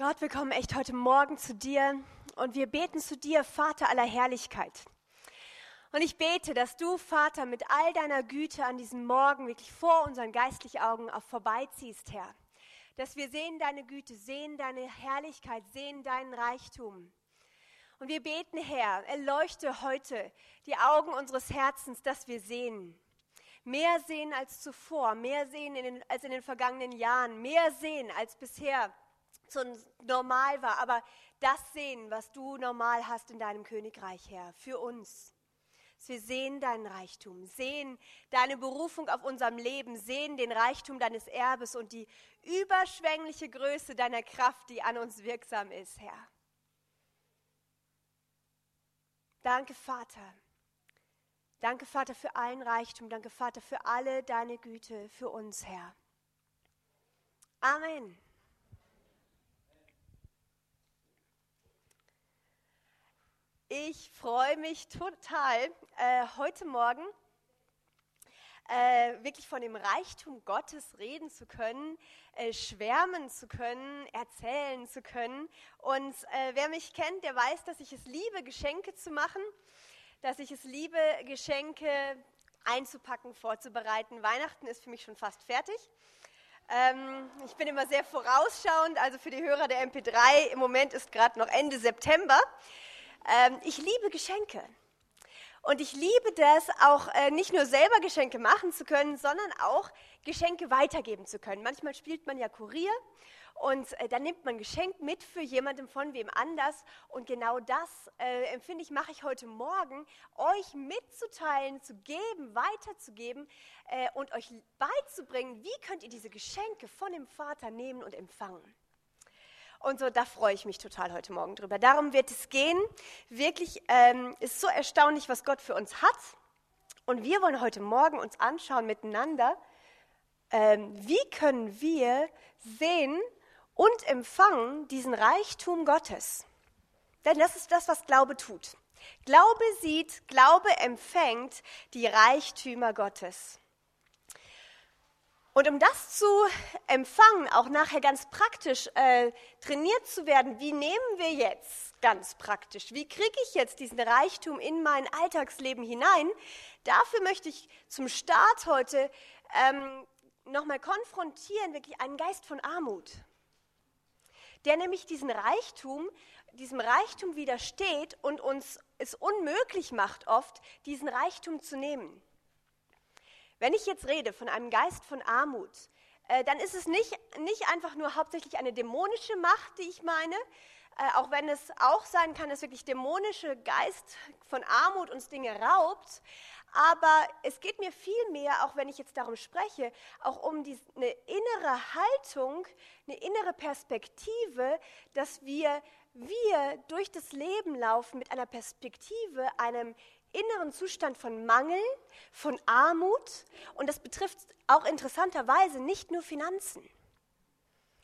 Gott, wir kommen echt heute Morgen zu dir und wir beten zu dir, Vater aller Herrlichkeit. Und ich bete, dass du, Vater, mit all deiner Güte an diesem Morgen wirklich vor unseren geistlichen Augen auch vorbeiziehst, Herr. Dass wir sehen deine Güte, sehen deine Herrlichkeit, sehen deinen Reichtum. Und wir beten, Herr, erleuchte heute die Augen unseres Herzens, dass wir sehen. Mehr sehen als zuvor, mehr sehen in den, als in den vergangenen Jahren, mehr sehen als bisher so normal war, aber das sehen, was du normal hast in deinem Königreich, Herr, für uns. Dass wir sehen deinen Reichtum, sehen deine Berufung auf unserem Leben, sehen den Reichtum deines Erbes und die überschwängliche Größe deiner Kraft, die an uns wirksam ist, Herr. Danke, Vater. Danke, Vater, für allen Reichtum. Danke, Vater, für alle deine Güte für uns, Herr. Amen. Ich freue mich total, äh, heute Morgen äh, wirklich von dem Reichtum Gottes reden zu können, äh, schwärmen zu können, erzählen zu können. Und äh, wer mich kennt, der weiß, dass ich es liebe, Geschenke zu machen, dass ich es liebe, Geschenke einzupacken, vorzubereiten. Weihnachten ist für mich schon fast fertig. Ähm, ich bin immer sehr vorausschauend, also für die Hörer der MP3, im Moment ist gerade noch Ende September. Ähm, ich liebe Geschenke. Und ich liebe das auch äh, nicht nur selber Geschenke machen zu können, sondern auch Geschenke weitergeben zu können. Manchmal spielt man ja Kurier und äh, dann nimmt man ein Geschenk mit für jemanden von wem anders. Und genau das äh, empfinde ich, mache ich heute Morgen, euch mitzuteilen, zu geben, weiterzugeben äh, und euch beizubringen, wie könnt ihr diese Geschenke von dem Vater nehmen und empfangen. Und so, da freue ich mich total heute Morgen drüber. Darum wird es gehen. Wirklich ähm, ist so erstaunlich, was Gott für uns hat. Und wir wollen heute Morgen uns anschauen miteinander, ähm, wie können wir sehen und empfangen diesen Reichtum Gottes. Denn das ist das, was Glaube tut. Glaube sieht, Glaube empfängt die Reichtümer Gottes. Und um das zu empfangen, auch nachher ganz praktisch äh, trainiert zu werden, wie nehmen wir jetzt ganz praktisch, wie kriege ich jetzt diesen Reichtum in mein Alltagsleben hinein, dafür möchte ich zum Start heute ähm, nochmal konfrontieren, wirklich einen Geist von Armut, der nämlich diesen Reichtum, diesem Reichtum widersteht und uns es unmöglich macht, oft diesen Reichtum zu nehmen. Wenn ich jetzt rede von einem Geist von Armut, äh, dann ist es nicht, nicht einfach nur hauptsächlich eine dämonische Macht, die ich meine, äh, auch wenn es auch sein kann, dass wirklich dämonische Geist von Armut uns Dinge raubt. Aber es geht mir viel mehr, auch wenn ich jetzt darum spreche, auch um die, eine innere Haltung, eine innere Perspektive, dass wir, wir durch das Leben laufen mit einer Perspektive, einem inneren Zustand von Mangel, von Armut und das betrifft auch interessanterweise nicht nur Finanzen.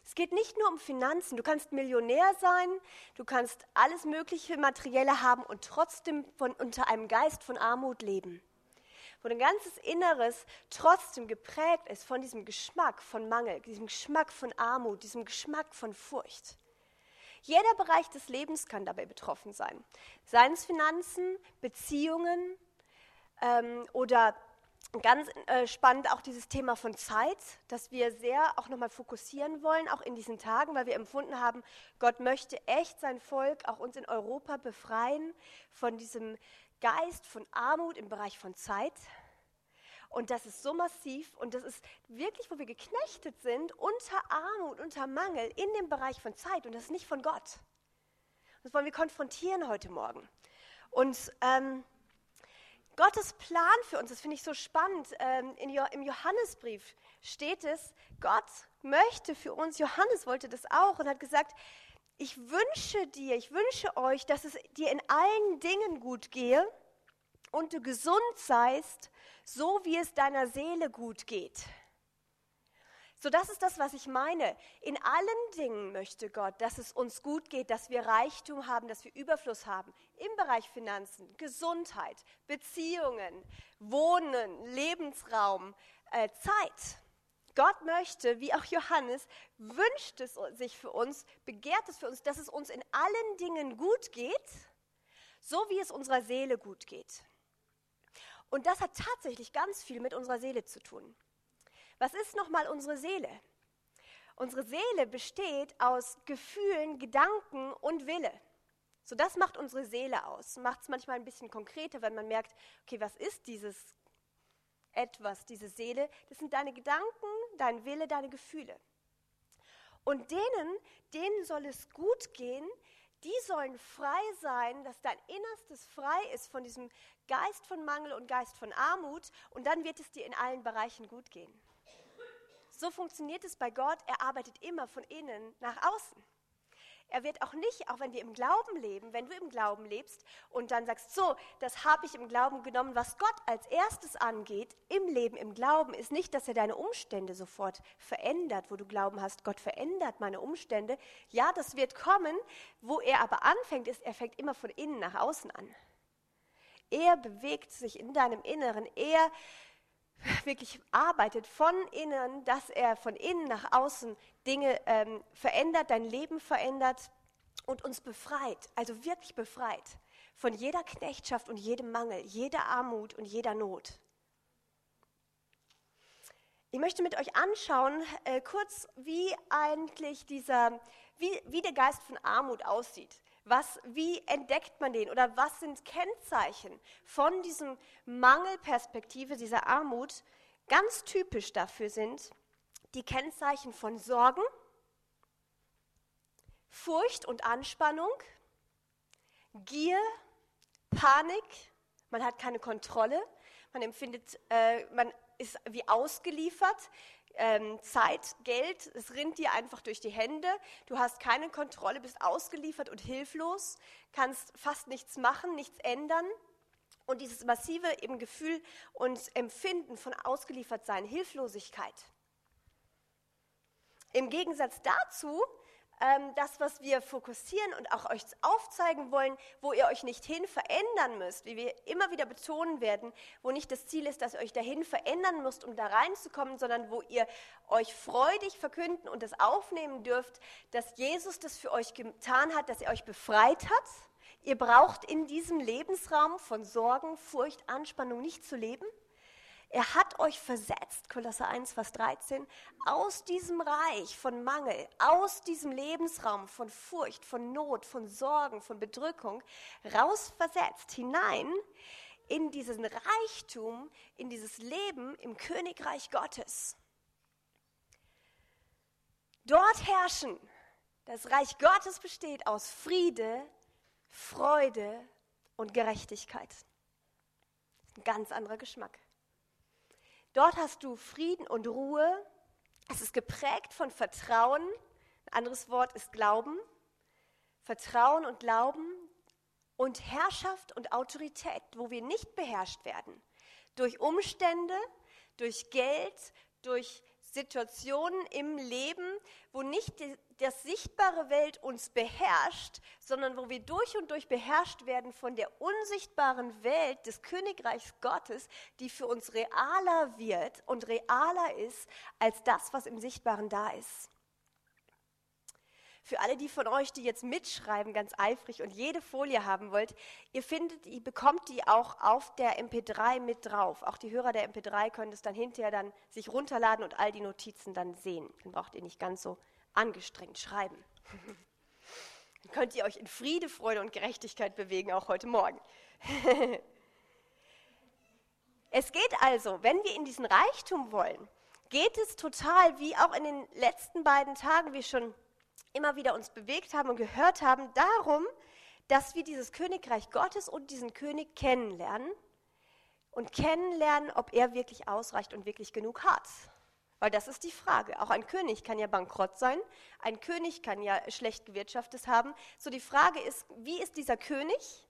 Es geht nicht nur um Finanzen. Du kannst Millionär sein, du kannst alles mögliche Materielle haben und trotzdem von, unter einem Geist von Armut leben. Wo dein ganzes Inneres trotzdem geprägt ist von diesem Geschmack von Mangel, diesem Geschmack von Armut, diesem Geschmack von Furcht. Jeder Bereich des Lebens kann dabei betroffen sein. Seien es Finanzen, Beziehungen ähm, oder ganz äh, spannend auch dieses Thema von Zeit, das wir sehr auch nochmal fokussieren wollen, auch in diesen Tagen, weil wir empfunden haben, Gott möchte echt sein Volk, auch uns in Europa befreien von diesem Geist von Armut im Bereich von Zeit. Und das ist so massiv und das ist wirklich, wo wir geknechtet sind unter Armut, unter Mangel in dem Bereich von Zeit und das ist nicht von Gott. Das wollen wir konfrontieren heute Morgen. Und ähm, Gottes Plan für uns, das finde ich so spannend, ähm, in, im Johannesbrief steht es, Gott möchte für uns, Johannes wollte das auch und hat gesagt, ich wünsche dir, ich wünsche euch, dass es dir in allen Dingen gut gehe und du gesund seist so wie es deiner Seele gut geht. So, das ist das, was ich meine. In allen Dingen möchte Gott, dass es uns gut geht, dass wir Reichtum haben, dass wir Überfluss haben. Im Bereich Finanzen, Gesundheit, Beziehungen, Wohnen, Lebensraum, äh, Zeit. Gott möchte, wie auch Johannes, wünscht es sich für uns, begehrt es für uns, dass es uns in allen Dingen gut geht, so wie es unserer Seele gut geht. Und das hat tatsächlich ganz viel mit unserer Seele zu tun. Was ist nochmal unsere Seele? Unsere Seele besteht aus Gefühlen, Gedanken und Wille. So, das macht unsere Seele aus. Macht es manchmal ein bisschen konkreter, wenn man merkt, okay, was ist dieses etwas, diese Seele? Das sind deine Gedanken, dein Wille, deine Gefühle. Und denen, denen soll es gut gehen, die sollen frei sein, dass dein Innerstes frei ist von diesem Geist von Mangel und Geist von Armut und dann wird es dir in allen Bereichen gut gehen. So funktioniert es bei Gott, er arbeitet immer von innen nach außen. Er wird auch nicht, auch wenn wir im Glauben leben, wenn du im Glauben lebst und dann sagst, so, das habe ich im Glauben genommen, was Gott als erstes angeht, im Leben, im Glauben, ist nicht, dass er deine Umstände sofort verändert, wo du Glauben hast, Gott verändert meine Umstände. Ja, das wird kommen. Wo er aber anfängt, ist, er fängt immer von innen nach außen an. Er bewegt sich in deinem Inneren. Er wirklich arbeitet von innen, dass er von innen nach außen Dinge ähm, verändert, dein Leben verändert und uns befreit, also wirklich befreit von jeder Knechtschaft und jedem Mangel, jeder Armut und jeder Not. Ich möchte mit euch anschauen, äh, kurz, wie eigentlich dieser, wie, wie der Geist von Armut aussieht. Was, wie entdeckt man den oder was sind Kennzeichen von diesem Mangelperspektive, dieser Armut? Ganz typisch dafür sind die Kennzeichen von Sorgen, Furcht und Anspannung, Gier, Panik, man hat keine Kontrolle, man empfindet, äh, man ist wie ausgeliefert, ähm, Zeit, Geld, es rinnt dir einfach durch die Hände. Du hast keine Kontrolle, bist ausgeliefert und hilflos, kannst fast nichts machen, nichts ändern. Und dieses massive eben Gefühl und Empfinden von Ausgeliefertsein, Hilflosigkeit. Im Gegensatz dazu ähm, das, was wir fokussieren und auch euch aufzeigen wollen, wo ihr euch nicht hin verändern müsst, wie wir immer wieder betonen werden, wo nicht das Ziel ist, dass ihr euch dahin verändern müsst, um da reinzukommen, sondern wo ihr euch freudig verkünden und das aufnehmen dürft, dass Jesus das für euch getan hat, dass er euch befreit hat. Ihr braucht in diesem Lebensraum von Sorgen, Furcht, Anspannung nicht zu leben. Er hat euch versetzt, Kolosser 1, Vers 13, aus diesem Reich von Mangel, aus diesem Lebensraum von Furcht, von Not, von Sorgen, von Bedrückung, rausversetzt hinein in diesen Reichtum, in dieses Leben im Königreich Gottes. Dort herrschen, das Reich Gottes besteht aus Friede, Freude und Gerechtigkeit. Ein ganz anderer Geschmack. Dort hast du Frieden und Ruhe. Es ist geprägt von Vertrauen. Ein anderes Wort ist Glauben. Vertrauen und Glauben und Herrschaft und Autorität, wo wir nicht beherrscht werden. Durch Umstände, durch Geld, durch Situationen im Leben, wo nicht das sichtbare Welt uns beherrscht, sondern wo wir durch und durch beherrscht werden von der unsichtbaren Welt des Königreichs Gottes, die für uns realer wird und realer ist als das, was im Sichtbaren da ist. Für alle die von euch, die jetzt mitschreiben, ganz eifrig und jede Folie haben wollt, ihr findet, ihr bekommt die auch auf der MP3 mit drauf. Auch die Hörer der MP3 können es dann hinterher dann sich runterladen und all die Notizen dann sehen. Dann braucht ihr nicht ganz so angestrengt schreiben. dann könnt ihr euch in Friede, Freude und Gerechtigkeit bewegen, auch heute Morgen. es geht also, wenn wir in diesen Reichtum wollen, geht es total, wie auch in den letzten beiden Tagen wir schon immer wieder uns bewegt haben und gehört haben, darum, dass wir dieses Königreich Gottes und diesen König kennenlernen und kennenlernen, ob er wirklich ausreicht und wirklich genug hat. Weil das ist die Frage. Auch ein König kann ja bankrott sein, ein König kann ja schlecht gewirtschaftet haben. So die Frage ist, wie ist dieser König?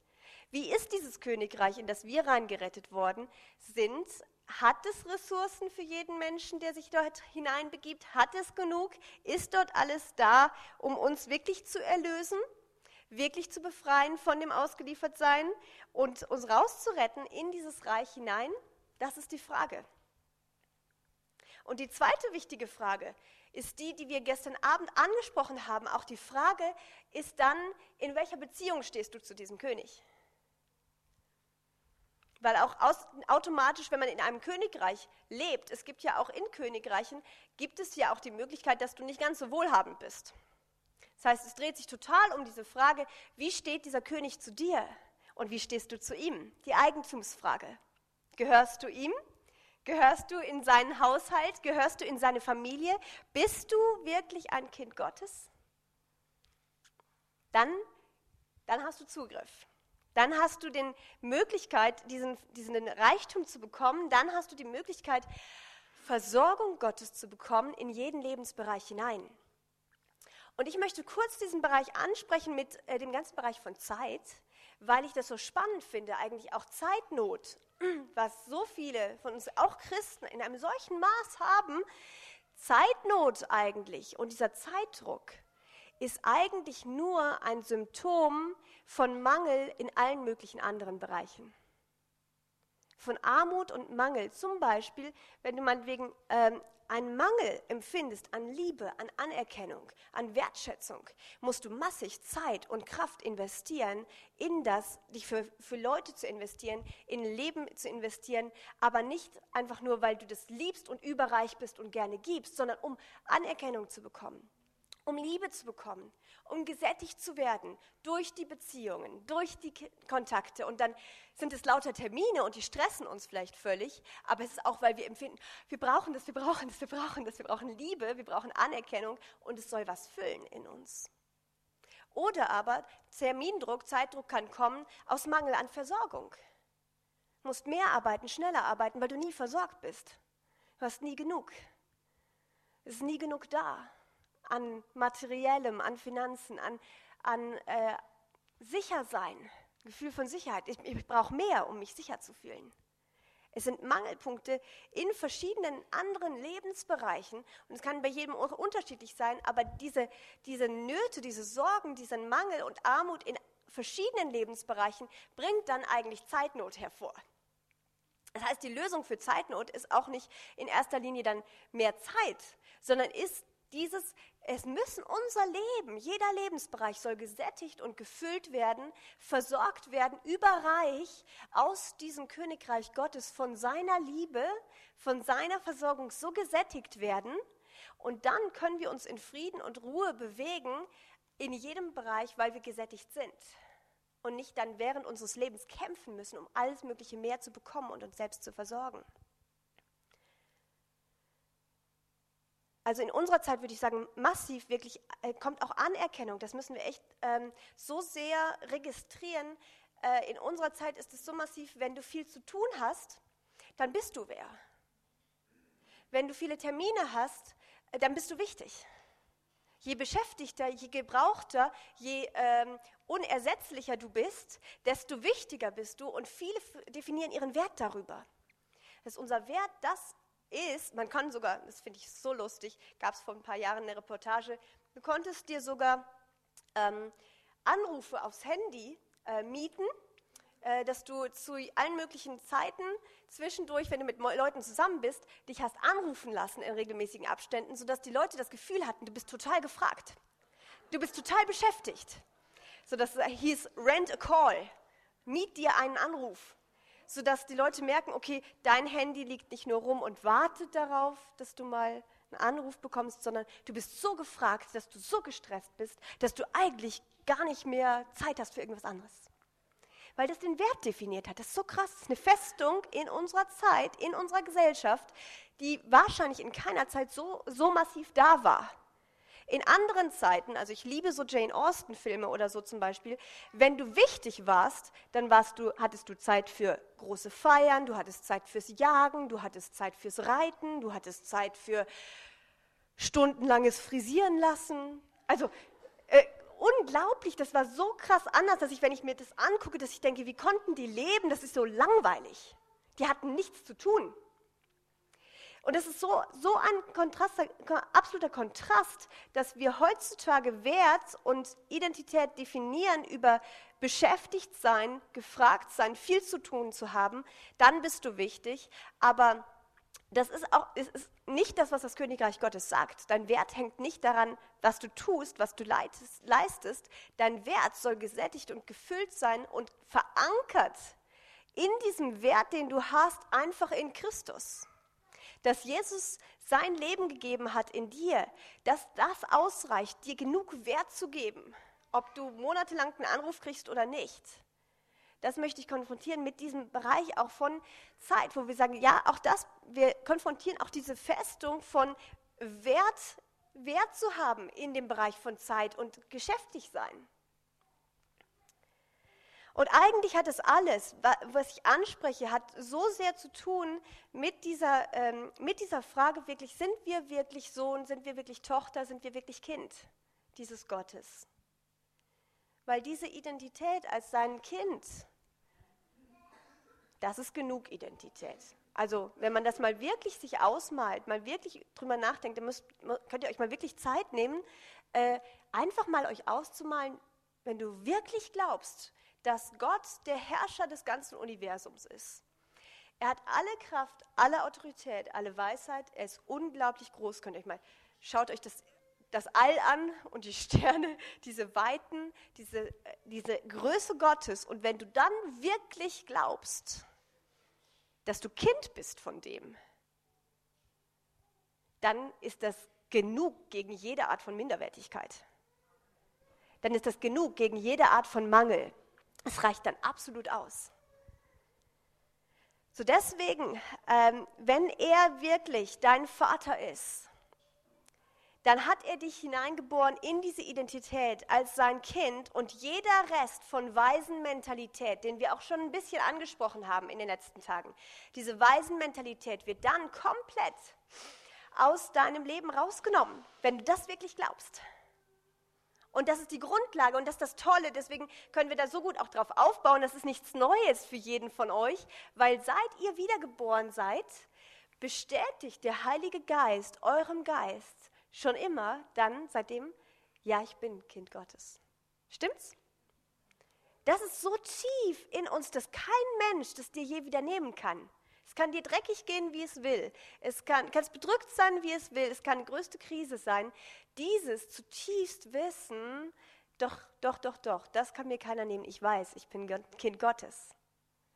Wie ist dieses Königreich, in das wir reingerettet worden sind? Hat es Ressourcen für jeden Menschen, der sich dort hineinbegibt? Hat es genug? Ist dort alles da, um uns wirklich zu erlösen? Wirklich zu befreien von dem Ausgeliefertsein und uns rauszuretten in dieses Reich hinein? Das ist die Frage. Und die zweite wichtige Frage ist die, die wir gestern Abend angesprochen haben. Auch die Frage ist dann, in welcher Beziehung stehst du zu diesem König? Weil auch aus, automatisch, wenn man in einem Königreich lebt, es gibt ja auch in Königreichen, gibt es ja auch die Möglichkeit, dass du nicht ganz so wohlhabend bist. Das heißt, es dreht sich total um diese Frage, wie steht dieser König zu dir und wie stehst du zu ihm? Die Eigentumsfrage. Gehörst du ihm? Gehörst du in seinen Haushalt? Gehörst du in seine Familie? Bist du wirklich ein Kind Gottes? Dann, dann hast du Zugriff. Dann hast du die Möglichkeit, diesen, diesen Reichtum zu bekommen. Dann hast du die Möglichkeit, Versorgung Gottes zu bekommen in jeden Lebensbereich hinein. Und ich möchte kurz diesen Bereich ansprechen mit äh, dem ganzen Bereich von Zeit, weil ich das so spannend finde, eigentlich auch Zeitnot, was so viele von uns, auch Christen, in einem solchen Maß haben. Zeitnot eigentlich und dieser Zeitdruck ist eigentlich nur ein Symptom von Mangel in allen möglichen anderen Bereichen. Von Armut und Mangel. Zum Beispiel, wenn du meinetwegen ähm, einen Mangel empfindest an Liebe, an Anerkennung, an Wertschätzung, musst du massig Zeit und Kraft investieren, in das, dich für, für Leute zu investieren, in Leben zu investieren, aber nicht einfach nur, weil du das liebst und überreich bist und gerne gibst, sondern um Anerkennung zu bekommen um Liebe zu bekommen, um gesättigt zu werden durch die Beziehungen, durch die Kontakte. Und dann sind es lauter Termine und die stressen uns vielleicht völlig, aber es ist auch, weil wir empfinden, wir brauchen das, wir brauchen das, wir brauchen das, wir brauchen Liebe, wir brauchen Anerkennung und es soll was füllen in uns. Oder aber Termindruck, Zeitdruck kann kommen aus Mangel an Versorgung. Du musst mehr arbeiten, schneller arbeiten, weil du nie versorgt bist. Du hast nie genug. Es ist nie genug da an materiellem, an Finanzen, an, an äh, Sichersein, Gefühl von Sicherheit. Ich, ich brauche mehr, um mich sicher zu fühlen. Es sind Mangelpunkte in verschiedenen anderen Lebensbereichen und es kann bei jedem unterschiedlich sein, aber diese, diese Nöte, diese Sorgen, diesen Mangel und Armut in verschiedenen Lebensbereichen bringt dann eigentlich Zeitnot hervor. Das heißt, die Lösung für Zeitnot ist auch nicht in erster Linie dann mehr Zeit, sondern ist dieses, es müssen unser Leben, jeder Lebensbereich soll gesättigt und gefüllt werden, versorgt werden, überreich aus diesem Königreich Gottes von seiner Liebe, von seiner Versorgung so gesättigt werden. Und dann können wir uns in Frieden und Ruhe bewegen in jedem Bereich, weil wir gesättigt sind. Und nicht dann während unseres Lebens kämpfen müssen, um alles Mögliche mehr zu bekommen und uns selbst zu versorgen. Also in unserer Zeit würde ich sagen, massiv wirklich äh, kommt auch Anerkennung. Das müssen wir echt ähm, so sehr registrieren. Äh, in unserer Zeit ist es so massiv, wenn du viel zu tun hast, dann bist du wer. Wenn du viele Termine hast, äh, dann bist du wichtig. Je beschäftigter, je gebrauchter, je ähm, unersetzlicher du bist, desto wichtiger bist du und viele definieren ihren Wert darüber. Das ist unser Wert, das ist, man kann sogar, das finde ich so lustig, gab es vor ein paar Jahren eine Reportage, du konntest dir sogar ähm, Anrufe aufs Handy äh, mieten, äh, dass du zu allen möglichen Zeiten zwischendurch, wenn du mit Leuten zusammen bist, dich hast anrufen lassen in regelmäßigen Abständen, sodass die Leute das Gefühl hatten, du bist total gefragt. Du bist total beschäftigt. So dass es hieß, rent a call, miet dir einen Anruf sodass die Leute merken, okay, dein Handy liegt nicht nur rum und wartet darauf, dass du mal einen Anruf bekommst, sondern du bist so gefragt, dass du so gestresst bist, dass du eigentlich gar nicht mehr Zeit hast für irgendwas anderes. Weil das den Wert definiert hat. Das ist so krass. Das ist eine Festung in unserer Zeit, in unserer Gesellschaft, die wahrscheinlich in keiner Zeit so, so massiv da war. In anderen Zeiten, also ich liebe so Jane Austen-Filme oder so zum Beispiel, wenn du wichtig warst, dann warst du, hattest du Zeit für große Feiern, du hattest Zeit fürs Jagen, du hattest Zeit fürs Reiten, du hattest Zeit für stundenlanges Frisieren lassen. Also äh, unglaublich, das war so krass anders, dass ich, wenn ich mir das angucke, dass ich denke, wie konnten die leben? Das ist so langweilig. Die hatten nichts zu tun. Und es ist so, so ein Kontrast, absoluter Kontrast, dass wir heutzutage Wert und Identität definieren über beschäftigt sein, gefragt sein, viel zu tun zu haben. Dann bist du wichtig. Aber das ist auch ist, ist nicht das, was das Königreich Gottes sagt. Dein Wert hängt nicht daran, was du tust, was du leitest, leistest. Dein Wert soll gesättigt und gefüllt sein und verankert in diesem Wert, den du hast, einfach in Christus. Dass Jesus sein Leben gegeben hat in dir, dass das ausreicht, dir genug Wert zu geben, ob du monatelang einen Anruf kriegst oder nicht. Das möchte ich konfrontieren mit diesem Bereich auch von Zeit, wo wir sagen, ja, auch das, wir konfrontieren auch diese Festung von Wert, Wert zu haben in dem Bereich von Zeit und geschäftig sein. Und eigentlich hat es alles, was ich anspreche, hat so sehr zu tun mit dieser, ähm, mit dieser Frage wirklich, sind wir wirklich Sohn, sind wir wirklich Tochter, sind wir wirklich Kind dieses Gottes? Weil diese Identität als sein Kind, das ist genug Identität. Also wenn man das mal wirklich sich ausmalt, mal wirklich drüber nachdenkt, dann müsst, könnt ihr euch mal wirklich Zeit nehmen, äh, einfach mal euch auszumalen, wenn du wirklich glaubst, dass Gott der Herrscher des ganzen Universums ist. Er hat alle Kraft, alle Autorität, alle Weisheit. Er ist unglaublich groß. Könnt ihr euch mal, schaut euch das, das All an und die Sterne, diese Weiten, diese, diese Größe Gottes. Und wenn du dann wirklich glaubst, dass du Kind bist von dem, dann ist das genug gegen jede Art von Minderwertigkeit. Dann ist das genug gegen jede Art von Mangel. Es reicht dann absolut aus. So deswegen, ähm, wenn er wirklich dein Vater ist, dann hat er dich hineingeboren in diese Identität als sein Kind und jeder Rest von Waisenmentalität, den wir auch schon ein bisschen angesprochen haben in den letzten Tagen, diese Waisenmentalität wird dann komplett aus deinem Leben rausgenommen, wenn du das wirklich glaubst. Und das ist die Grundlage und das ist das Tolle. Deswegen können wir da so gut auch drauf aufbauen. Das ist nichts Neues für jeden von euch, weil seit ihr wiedergeboren seid, bestätigt der Heilige Geist eurem Geist schon immer dann seitdem, ja, ich bin Kind Gottes. Stimmt's? Das ist so tief in uns, dass kein Mensch das dir je wieder nehmen kann kann dir dreckig gehen, wie es will. Es kann, kann es bedrückt sein, wie es will. Es kann die größte Krise sein. Dieses zutiefst Wissen, doch, doch, doch, doch, das kann mir keiner nehmen. Ich weiß, ich bin Kind Gottes.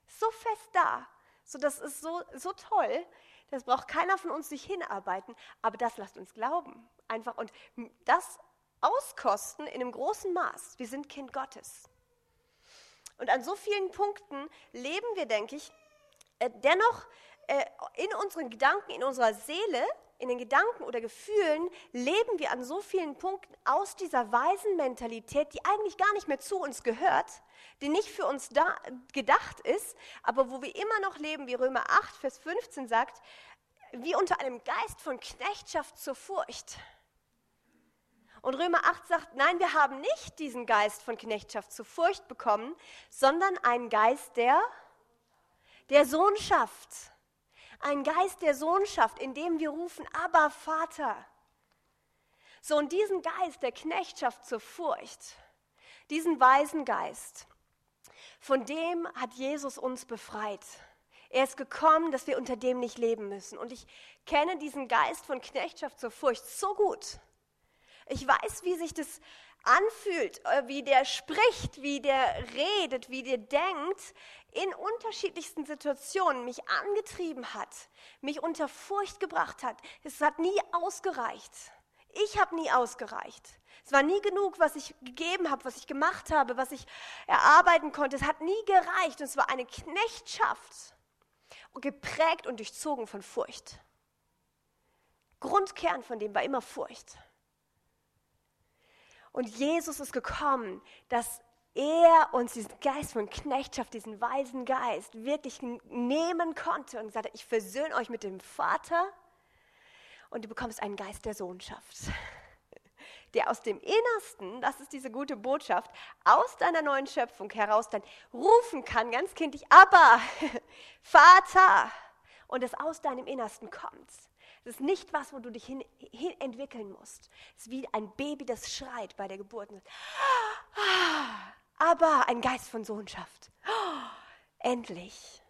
So fest da. So, das ist so, so toll. Das braucht keiner von uns sich hinarbeiten. Aber das lasst uns glauben. Einfach und das auskosten in einem großen Maß. Wir sind Kind Gottes. Und an so vielen Punkten leben wir, denke ich, äh, dennoch äh, in unseren Gedanken, in unserer Seele, in den Gedanken oder Gefühlen leben wir an so vielen Punkten aus dieser weisen Mentalität, die eigentlich gar nicht mehr zu uns gehört, die nicht für uns da, gedacht ist, aber wo wir immer noch leben, wie Römer 8, Vers 15 sagt, wie unter einem Geist von Knechtschaft zur Furcht. Und Römer 8 sagt, nein, wir haben nicht diesen Geist von Knechtschaft zur Furcht bekommen, sondern einen Geist der der Sohnschaft. Ein Geist der Sohnschaft, in dem wir rufen, aber Vater. So, und diesen Geist der Knechtschaft zur Furcht, diesen weisen Geist, von dem hat Jesus uns befreit. Er ist gekommen, dass wir unter dem nicht leben müssen. Und ich kenne diesen Geist von Knechtschaft zur Furcht so gut. Ich weiß, wie sich das anfühlt, äh, wie der spricht, wie der redet, wie der denkt, in unterschiedlichsten Situationen mich angetrieben hat, mich unter Furcht gebracht hat. Es hat nie ausgereicht. Ich habe nie ausgereicht. Es war nie genug, was ich gegeben habe, was ich gemacht habe, was ich erarbeiten konnte. Es hat nie gereicht. Und es war eine Knechtschaft, geprägt und durchzogen von Furcht. Grundkern von dem war immer Furcht. Und Jesus ist gekommen, dass er uns diesen Geist von Knechtschaft, diesen weisen Geist wirklich nehmen konnte und gesagt hat, ich versöhne euch mit dem Vater und du bekommst einen Geist der Sohnschaft, der aus dem Innersten, das ist diese gute Botschaft, aus deiner neuen Schöpfung heraus dann rufen kann, ganz kindlich, aber Vater, und es aus deinem Innersten kommt. Es ist nicht was, wo du dich hin, hin entwickeln musst. Es ist wie ein Baby, das schreit bei der Geburt. Aber ein Geist von Sohnschaft. Endlich.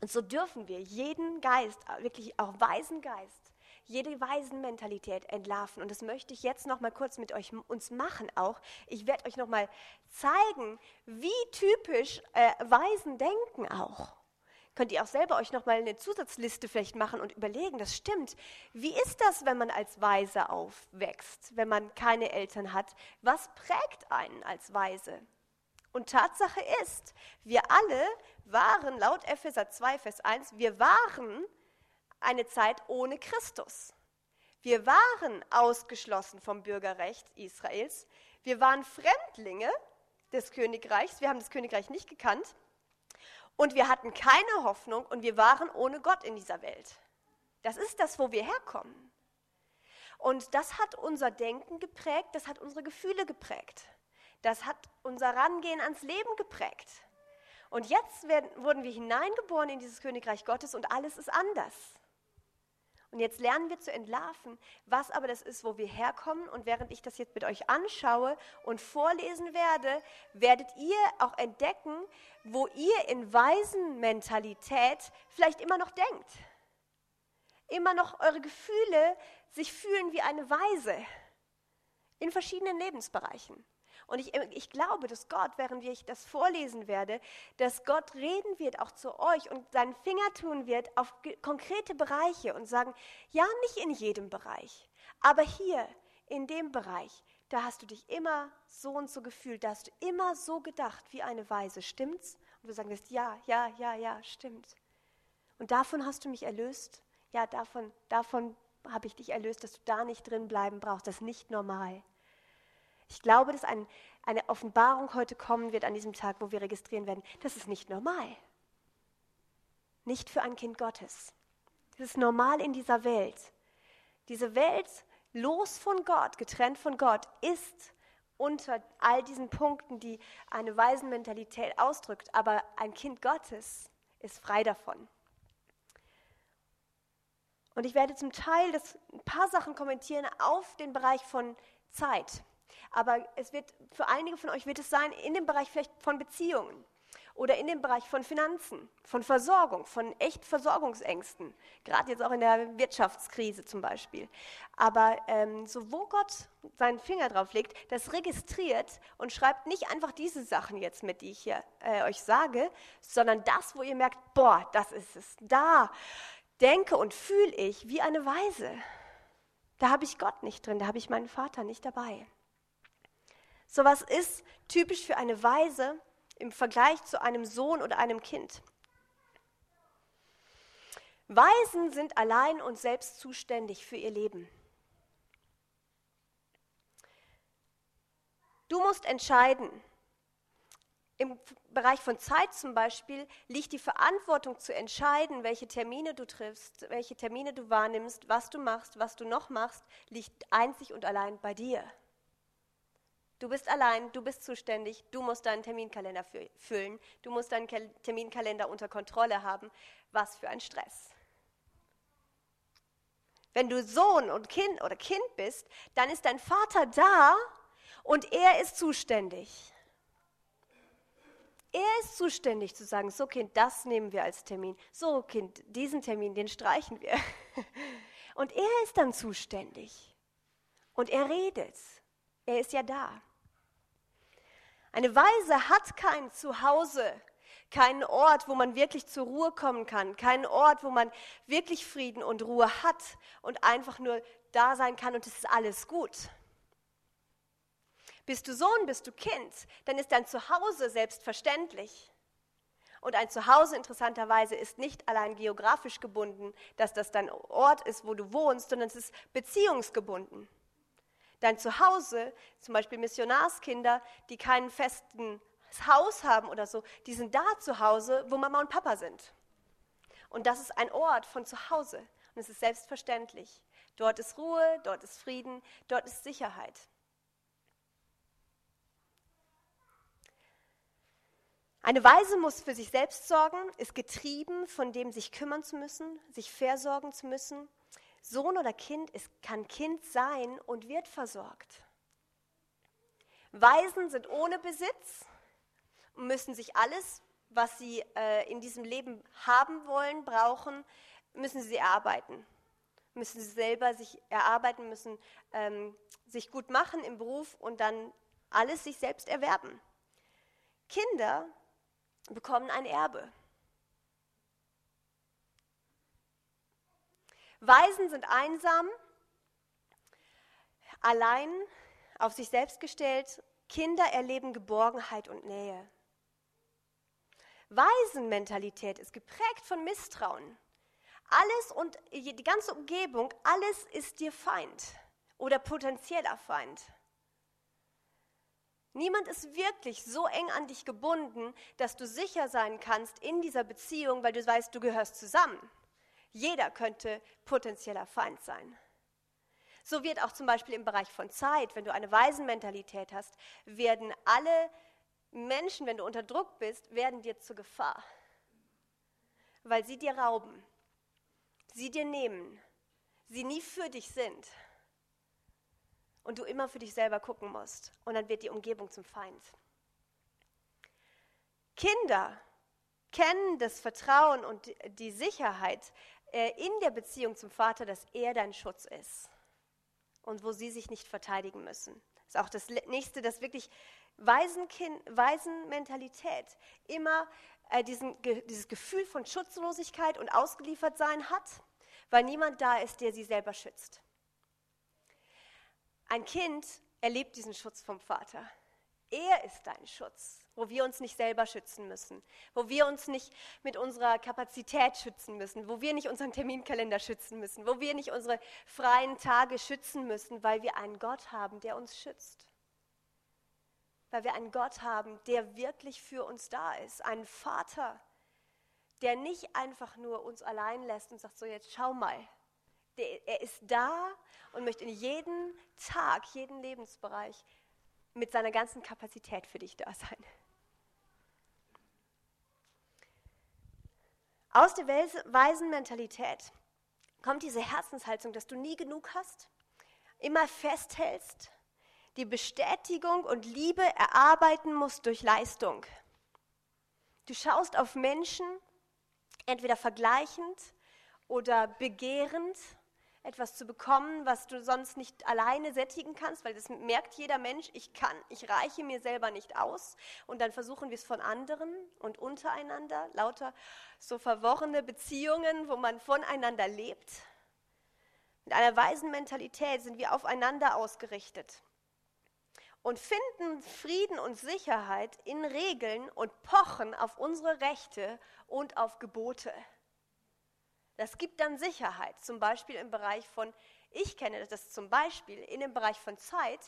Und so dürfen wir jeden Geist, wirklich auch weisen Geist, jede Waisenmentalität entlarven. Und das möchte ich jetzt noch mal kurz mit euch uns machen auch. Ich werde euch noch mal zeigen, wie typisch äh, Weisen denken auch. Könnt ihr auch selber euch noch mal eine Zusatzliste vielleicht machen und überlegen, das stimmt. Wie ist das, wenn man als Weise aufwächst, wenn man keine Eltern hat? Was prägt einen als Weise? Und Tatsache ist, wir alle waren laut Epheser 2, Vers 1, wir waren eine Zeit ohne Christus. Wir waren ausgeschlossen vom Bürgerrecht Israels. Wir waren Fremdlinge des Königreichs. Wir haben das Königreich nicht gekannt. Und wir hatten keine Hoffnung und wir waren ohne Gott in dieser Welt. Das ist das, wo wir herkommen. Und das hat unser Denken geprägt, das hat unsere Gefühle geprägt. Das hat unser Rangehen ans Leben geprägt. Und jetzt werden, wurden wir hineingeboren in dieses Königreich Gottes und alles ist anders. Und jetzt lernen wir zu entlarven, was aber das ist, wo wir herkommen. Und während ich das jetzt mit euch anschaue und vorlesen werde, werdet ihr auch entdecken, wo ihr in Waisenmentalität vielleicht immer noch denkt. Immer noch eure Gefühle sich fühlen wie eine Weise in verschiedenen Lebensbereichen. Und ich, ich glaube, dass Gott, während ich das vorlesen werde, dass Gott reden wird auch zu euch und seinen Finger tun wird auf konkrete Bereiche und sagen, ja, nicht in jedem Bereich, aber hier, in dem Bereich, da hast du dich immer so und so gefühlt, da hast du immer so gedacht wie eine Weise, stimmt's? Und du sagst, ja, ja, ja, ja, stimmt. Und davon hast du mich erlöst? Ja, davon, davon habe ich dich erlöst, dass du da nicht drin bleiben brauchst. Das ist nicht normal. Ich glaube, dass ein, eine Offenbarung heute kommen wird an diesem Tag, wo wir registrieren werden. Das ist nicht normal. Nicht für ein Kind Gottes. Das ist normal in dieser Welt. Diese Welt, los von Gott, getrennt von Gott, ist unter all diesen Punkten, die eine Waisenmentalität ausdrückt. Aber ein Kind Gottes ist frei davon. Und ich werde zum Teil das, ein paar Sachen kommentieren auf den Bereich von Zeit. Aber es wird für einige von euch wird es sein in dem Bereich vielleicht von Beziehungen oder in dem Bereich von Finanzen, von Versorgung, von echt Versorgungsängsten, gerade jetzt auch in der Wirtschaftskrise zum Beispiel. Aber ähm, so wo Gott seinen Finger drauf legt, das registriert und schreibt nicht einfach diese Sachen jetzt mit, die ich hier äh, euch sage, sondern das, wo ihr merkt, boah, das ist es. Da denke und fühle ich wie eine Weise. Da habe ich Gott nicht drin, da habe ich meinen Vater nicht dabei. Sowas ist typisch für eine Weise im Vergleich zu einem Sohn oder einem Kind. Weisen sind allein und selbst zuständig für ihr Leben. Du musst entscheiden. Im Bereich von Zeit zum Beispiel liegt die Verantwortung zu entscheiden, welche Termine du triffst, welche Termine du wahrnimmst, was du machst, was du noch machst, liegt einzig und allein bei dir. Du bist allein, du bist zuständig, du musst deinen Terminkalender füllen, du musst deinen Terminkalender unter Kontrolle haben. Was für ein Stress. Wenn du Sohn und Kind oder Kind bist, dann ist dein Vater da und er ist zuständig. Er ist zuständig zu sagen, so Kind, das nehmen wir als Termin. So Kind, diesen Termin, den streichen wir. Und er ist dann zuständig. Und er redet. Er ist ja da. Eine Weise hat kein Zuhause, keinen Ort, wo man wirklich zur Ruhe kommen kann, keinen Ort, wo man wirklich Frieden und Ruhe hat und einfach nur da sein kann und es ist alles gut. Bist du Sohn, bist du Kind, dann ist dein Zuhause selbstverständlich. Und ein Zuhause interessanterweise ist nicht allein geografisch gebunden, dass das dein Ort ist, wo du wohnst, sondern es ist beziehungsgebunden. Dein Zuhause, zum Beispiel Missionarskinder, die keinen festen Haus haben oder so, die sind da zu Hause, wo Mama und Papa sind. Und das ist ein Ort von Zuhause. Und es ist selbstverständlich. Dort ist Ruhe, dort ist Frieden, dort ist Sicherheit. Eine Weise muss für sich selbst sorgen, ist getrieben von dem sich kümmern zu müssen, sich versorgen zu müssen Sohn oder Kind ist, kann Kind sein und wird versorgt. Waisen sind ohne Besitz und müssen sich alles was sie äh, in diesem Leben haben wollen, brauchen, müssen sie erarbeiten. Müssen sie selber sich erarbeiten, müssen ähm, sich gut machen im Beruf und dann alles sich selbst erwerben. Kinder bekommen ein Erbe. Waisen sind einsam, allein, auf sich selbst gestellt. Kinder erleben Geborgenheit und Nähe. Waisenmentalität ist geprägt von Misstrauen. Alles und die ganze Umgebung, alles ist dir Feind oder potenzieller Feind. Niemand ist wirklich so eng an dich gebunden, dass du sicher sein kannst in dieser Beziehung, weil du weißt, du gehörst zusammen. Jeder könnte potenzieller Feind sein. So wird auch zum Beispiel im Bereich von Zeit, wenn du eine Waisenmentalität hast, werden alle Menschen, wenn du unter Druck bist, werden dir zur Gefahr, weil sie dir rauben, sie dir nehmen, sie nie für dich sind und du immer für dich selber gucken musst und dann wird die Umgebung zum Feind. Kinder kennen das Vertrauen und die Sicherheit in der Beziehung zum Vater, dass er dein Schutz ist und wo sie sich nicht verteidigen müssen. Das ist auch das nächste, das wirklich Waisenkind, Waisenmentalität immer äh, diesen, ge, dieses Gefühl von Schutzlosigkeit und Ausgeliefertsein hat, weil niemand da ist, der sie selber schützt. Ein Kind erlebt diesen Schutz vom Vater. Er ist dein Schutz, wo wir uns nicht selber schützen müssen, wo wir uns nicht mit unserer Kapazität schützen müssen, wo wir nicht unseren Terminkalender schützen müssen, wo wir nicht unsere freien Tage schützen müssen, weil wir einen Gott haben, der uns schützt weil wir einen Gott haben, der wirklich für uns da ist, einen Vater, der nicht einfach nur uns allein lässt und sagt, so jetzt schau mal. Er ist da und möchte in jedem Tag, jeden Lebensbereich mit seiner ganzen Kapazität für dich da sein. Aus der weisen Mentalität kommt diese Herzenshaltung, dass du nie genug hast, immer festhältst die Bestätigung und Liebe erarbeiten musst durch Leistung. Du schaust auf Menschen, entweder vergleichend oder begehrend, etwas zu bekommen, was du sonst nicht alleine sättigen kannst, weil das merkt jeder Mensch, ich kann, ich reiche mir selber nicht aus. Und dann versuchen wir es von anderen und untereinander, lauter so verworrene Beziehungen, wo man voneinander lebt. Mit einer weisen Mentalität sind wir aufeinander ausgerichtet und finden Frieden und Sicherheit in Regeln und pochen auf unsere Rechte und auf Gebote. Das gibt dann Sicherheit, zum Beispiel im Bereich von, ich kenne das zum Beispiel in dem Bereich von Zeit,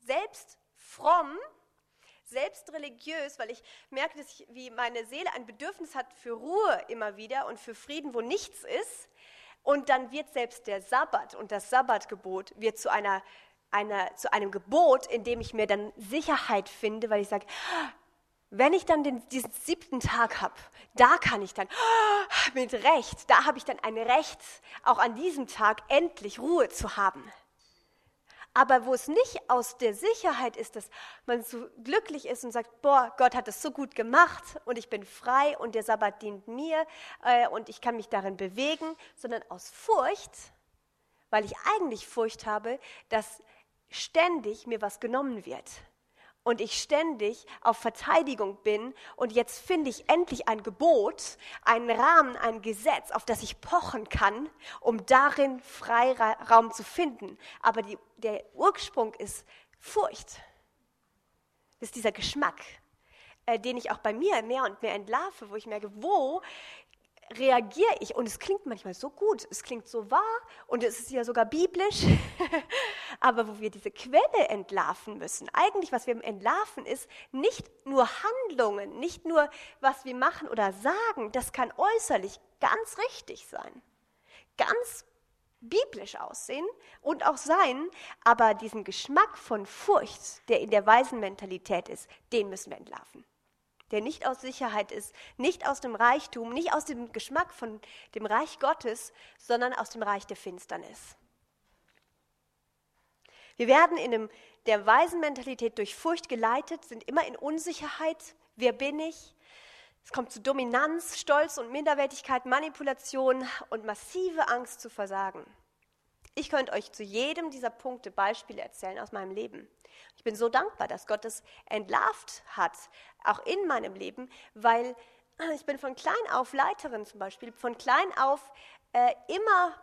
selbst fromm, selbst religiös, weil ich merke, dass ich, wie meine Seele ein Bedürfnis hat für Ruhe immer wieder und für Frieden, wo nichts ist. Und dann wird selbst der Sabbat und das Sabbatgebot wird zu einer einer, zu einem Gebot, in dem ich mir dann Sicherheit finde, weil ich sage, wenn ich dann den, diesen siebten Tag habe, da kann ich dann mit Recht, da habe ich dann ein Recht, auch an diesem Tag endlich Ruhe zu haben. Aber wo es nicht aus der Sicherheit ist, dass man so glücklich ist und sagt, boah, Gott hat es so gut gemacht und ich bin frei und der Sabbat dient mir äh, und ich kann mich darin bewegen, sondern aus Furcht, weil ich eigentlich Furcht habe, dass ständig mir was genommen wird und ich ständig auf Verteidigung bin und jetzt finde ich endlich ein Gebot, einen Rahmen, ein Gesetz, auf das ich pochen kann, um darin Freiraum zu finden. Aber die, der Ursprung ist Furcht. Das ist dieser Geschmack, äh, den ich auch bei mir mehr und mehr entlarve, wo ich merke, wo reagiere ich und es klingt manchmal so gut, es klingt so wahr und es ist ja sogar biblisch, aber wo wir diese Quelle entlarven müssen. Eigentlich, was wir entlarven, ist nicht nur Handlungen, nicht nur, was wir machen oder sagen, das kann äußerlich ganz richtig sein, ganz biblisch aussehen und auch sein, aber diesen Geschmack von Furcht, der in der weisen Mentalität ist, den müssen wir entlarven der nicht aus Sicherheit ist, nicht aus dem Reichtum, nicht aus dem Geschmack von dem Reich Gottes, sondern aus dem Reich der Finsternis. Wir werden in dem, der weisen Mentalität durch Furcht geleitet, sind immer in Unsicherheit. Wer bin ich? Es kommt zu Dominanz, Stolz und Minderwertigkeit, Manipulation und massive Angst zu versagen. Ich könnte euch zu jedem dieser Punkte Beispiele erzählen aus meinem Leben. Ich bin so dankbar, dass Gott es entlarvt hat, auch in meinem Leben, weil ich bin von klein auf Leiterin zum Beispiel. Von klein auf äh, immer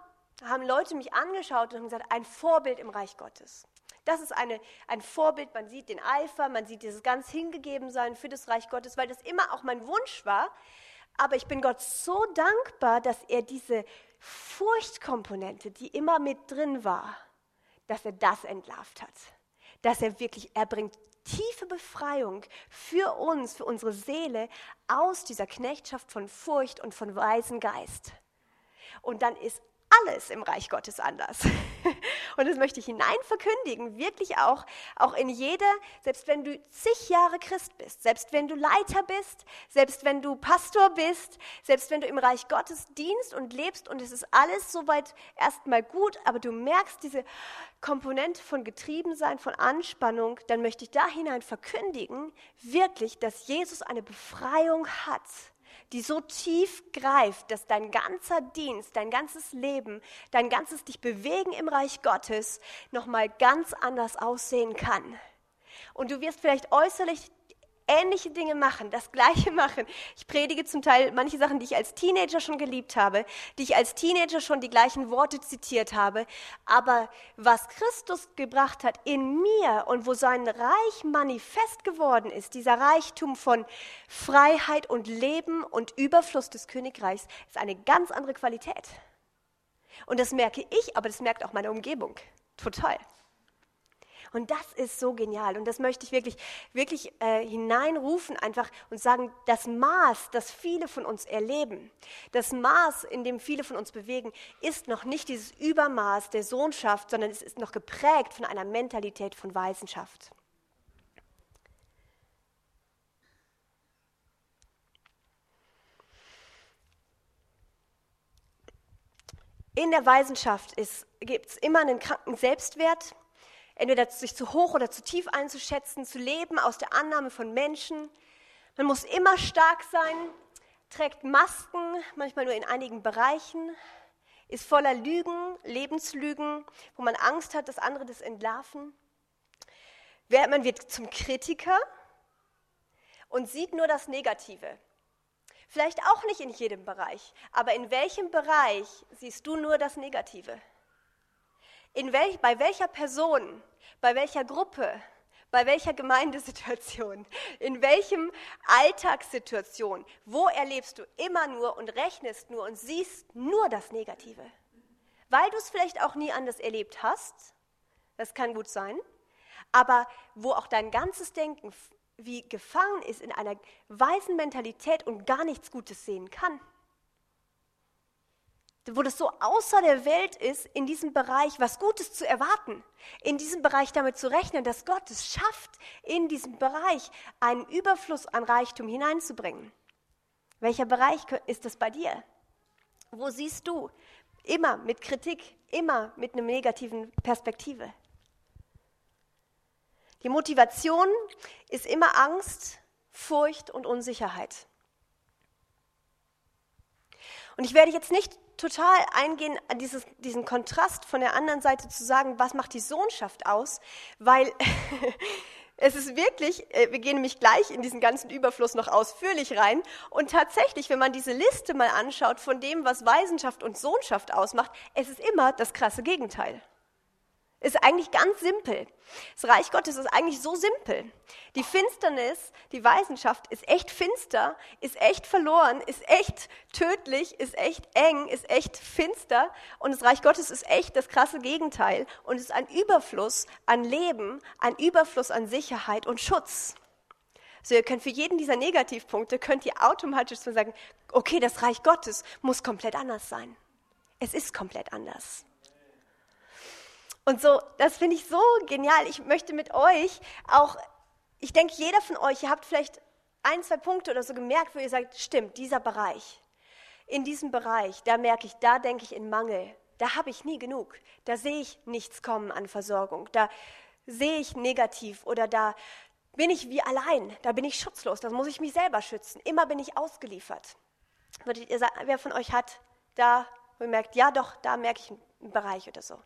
haben Leute mich angeschaut und haben gesagt, ein Vorbild im Reich Gottes. Das ist eine, ein Vorbild, man sieht den Eifer, man sieht dieses ganz Hingegebensein für das Reich Gottes, weil das immer auch mein Wunsch war. Aber ich bin Gott so dankbar, dass er diese Furchtkomponente, die immer mit drin war, dass er das entlarvt hat. Dass er wirklich, er bringt tiefe Befreiung für uns, für unsere Seele aus dieser Knechtschaft von Furcht und von weisen Geist. Und dann ist alles im Reich Gottes anders. Und das möchte ich hinein verkündigen, wirklich auch, auch in jeder, selbst wenn du zig Jahre Christ bist, selbst wenn du Leiter bist, selbst wenn du Pastor bist, selbst wenn du im Reich Gottes dienst und lebst und es ist alles soweit erstmal gut, aber du merkst diese Komponente von Getriebensein, von Anspannung, dann möchte ich da hinein verkündigen, wirklich, dass Jesus eine Befreiung hat die so tief greift, dass dein ganzer Dienst, dein ganzes Leben, dein ganzes dich bewegen im Reich Gottes nochmal ganz anders aussehen kann. Und du wirst vielleicht äußerlich ähnliche Dinge machen, das Gleiche machen. Ich predige zum Teil manche Sachen, die ich als Teenager schon geliebt habe, die ich als Teenager schon die gleichen Worte zitiert habe. Aber was Christus gebracht hat in mir und wo sein Reich manifest geworden ist, dieser Reichtum von Freiheit und Leben und Überfluss des Königreichs, ist eine ganz andere Qualität. Und das merke ich, aber das merkt auch meine Umgebung. Total. Und das ist so genial. Und das möchte ich wirklich, wirklich äh, hineinrufen einfach und sagen, das Maß, das viele von uns erleben, das Maß, in dem viele von uns bewegen, ist noch nicht dieses Übermaß der Sohnschaft, sondern es ist noch geprägt von einer Mentalität von Weisenschaft. In der Weisenschaft gibt es immer einen kranken Selbstwert, entweder sich zu hoch oder zu tief einzuschätzen, zu leben aus der Annahme von Menschen. Man muss immer stark sein, trägt Masken, manchmal nur in einigen Bereichen, ist voller Lügen, Lebenslügen, wo man Angst hat, dass andere das entlarven. Man wird zum Kritiker und sieht nur das Negative. Vielleicht auch nicht in jedem Bereich, aber in welchem Bereich siehst du nur das Negative? Welch, bei welcher Person bei welcher Gruppe, bei welcher Gemeindesituation, in welchem Alltagssituation, wo erlebst du immer nur und rechnest nur und siehst nur das Negative? Weil du es vielleicht auch nie anders erlebt hast, das kann gut sein, aber wo auch dein ganzes Denken wie gefangen ist in einer weisen Mentalität und gar nichts Gutes sehen kann wo das so außer der Welt ist, in diesem Bereich was Gutes zu erwarten, in diesem Bereich damit zu rechnen, dass Gott es schafft, in diesem Bereich einen Überfluss an Reichtum hineinzubringen. Welcher Bereich ist das bei dir? Wo siehst du immer mit Kritik, immer mit einer negativen Perspektive? Die Motivation ist immer Angst, Furcht und Unsicherheit. Und ich werde jetzt nicht total eingehen an dieses, diesen Kontrast von der anderen Seite zu sagen, was macht die Sohnschaft aus, weil es ist wirklich, äh, wir gehen nämlich gleich in diesen ganzen Überfluss noch ausführlich rein und tatsächlich, wenn man diese Liste mal anschaut von dem, was Weisenschaft und Sohnschaft ausmacht, es ist immer das krasse Gegenteil. Ist eigentlich ganz simpel. Das Reich Gottes ist eigentlich so simpel. Die Finsternis, die Weisenschaft ist echt finster, ist echt verloren, ist echt tödlich, ist echt eng, ist echt finster. Und das Reich Gottes ist echt das krasse Gegenteil und ist ein Überfluss an Leben, ein Überfluss an Sicherheit und Schutz. So, ihr könnt für jeden dieser Negativpunkte, könnt ihr automatisch sagen, okay, das Reich Gottes muss komplett anders sein. Es ist komplett anders. Und so, das finde ich so genial. Ich möchte mit euch auch, ich denke, jeder von euch, ihr habt vielleicht ein, zwei Punkte oder so gemerkt, wo ihr sagt, stimmt, dieser Bereich, in diesem Bereich, da merke ich, da denke ich in Mangel, da habe ich nie genug, da sehe ich nichts kommen an Versorgung, da sehe ich negativ oder da, bin ich wie allein, da bin ich schutzlos, da muss ich mich selber schützen. Immer bin ich ausgeliefert. Würdet ihr sagen, wer von euch hat da, wo ihr merkt, ja doch, da merke ich einen Bereich oder so.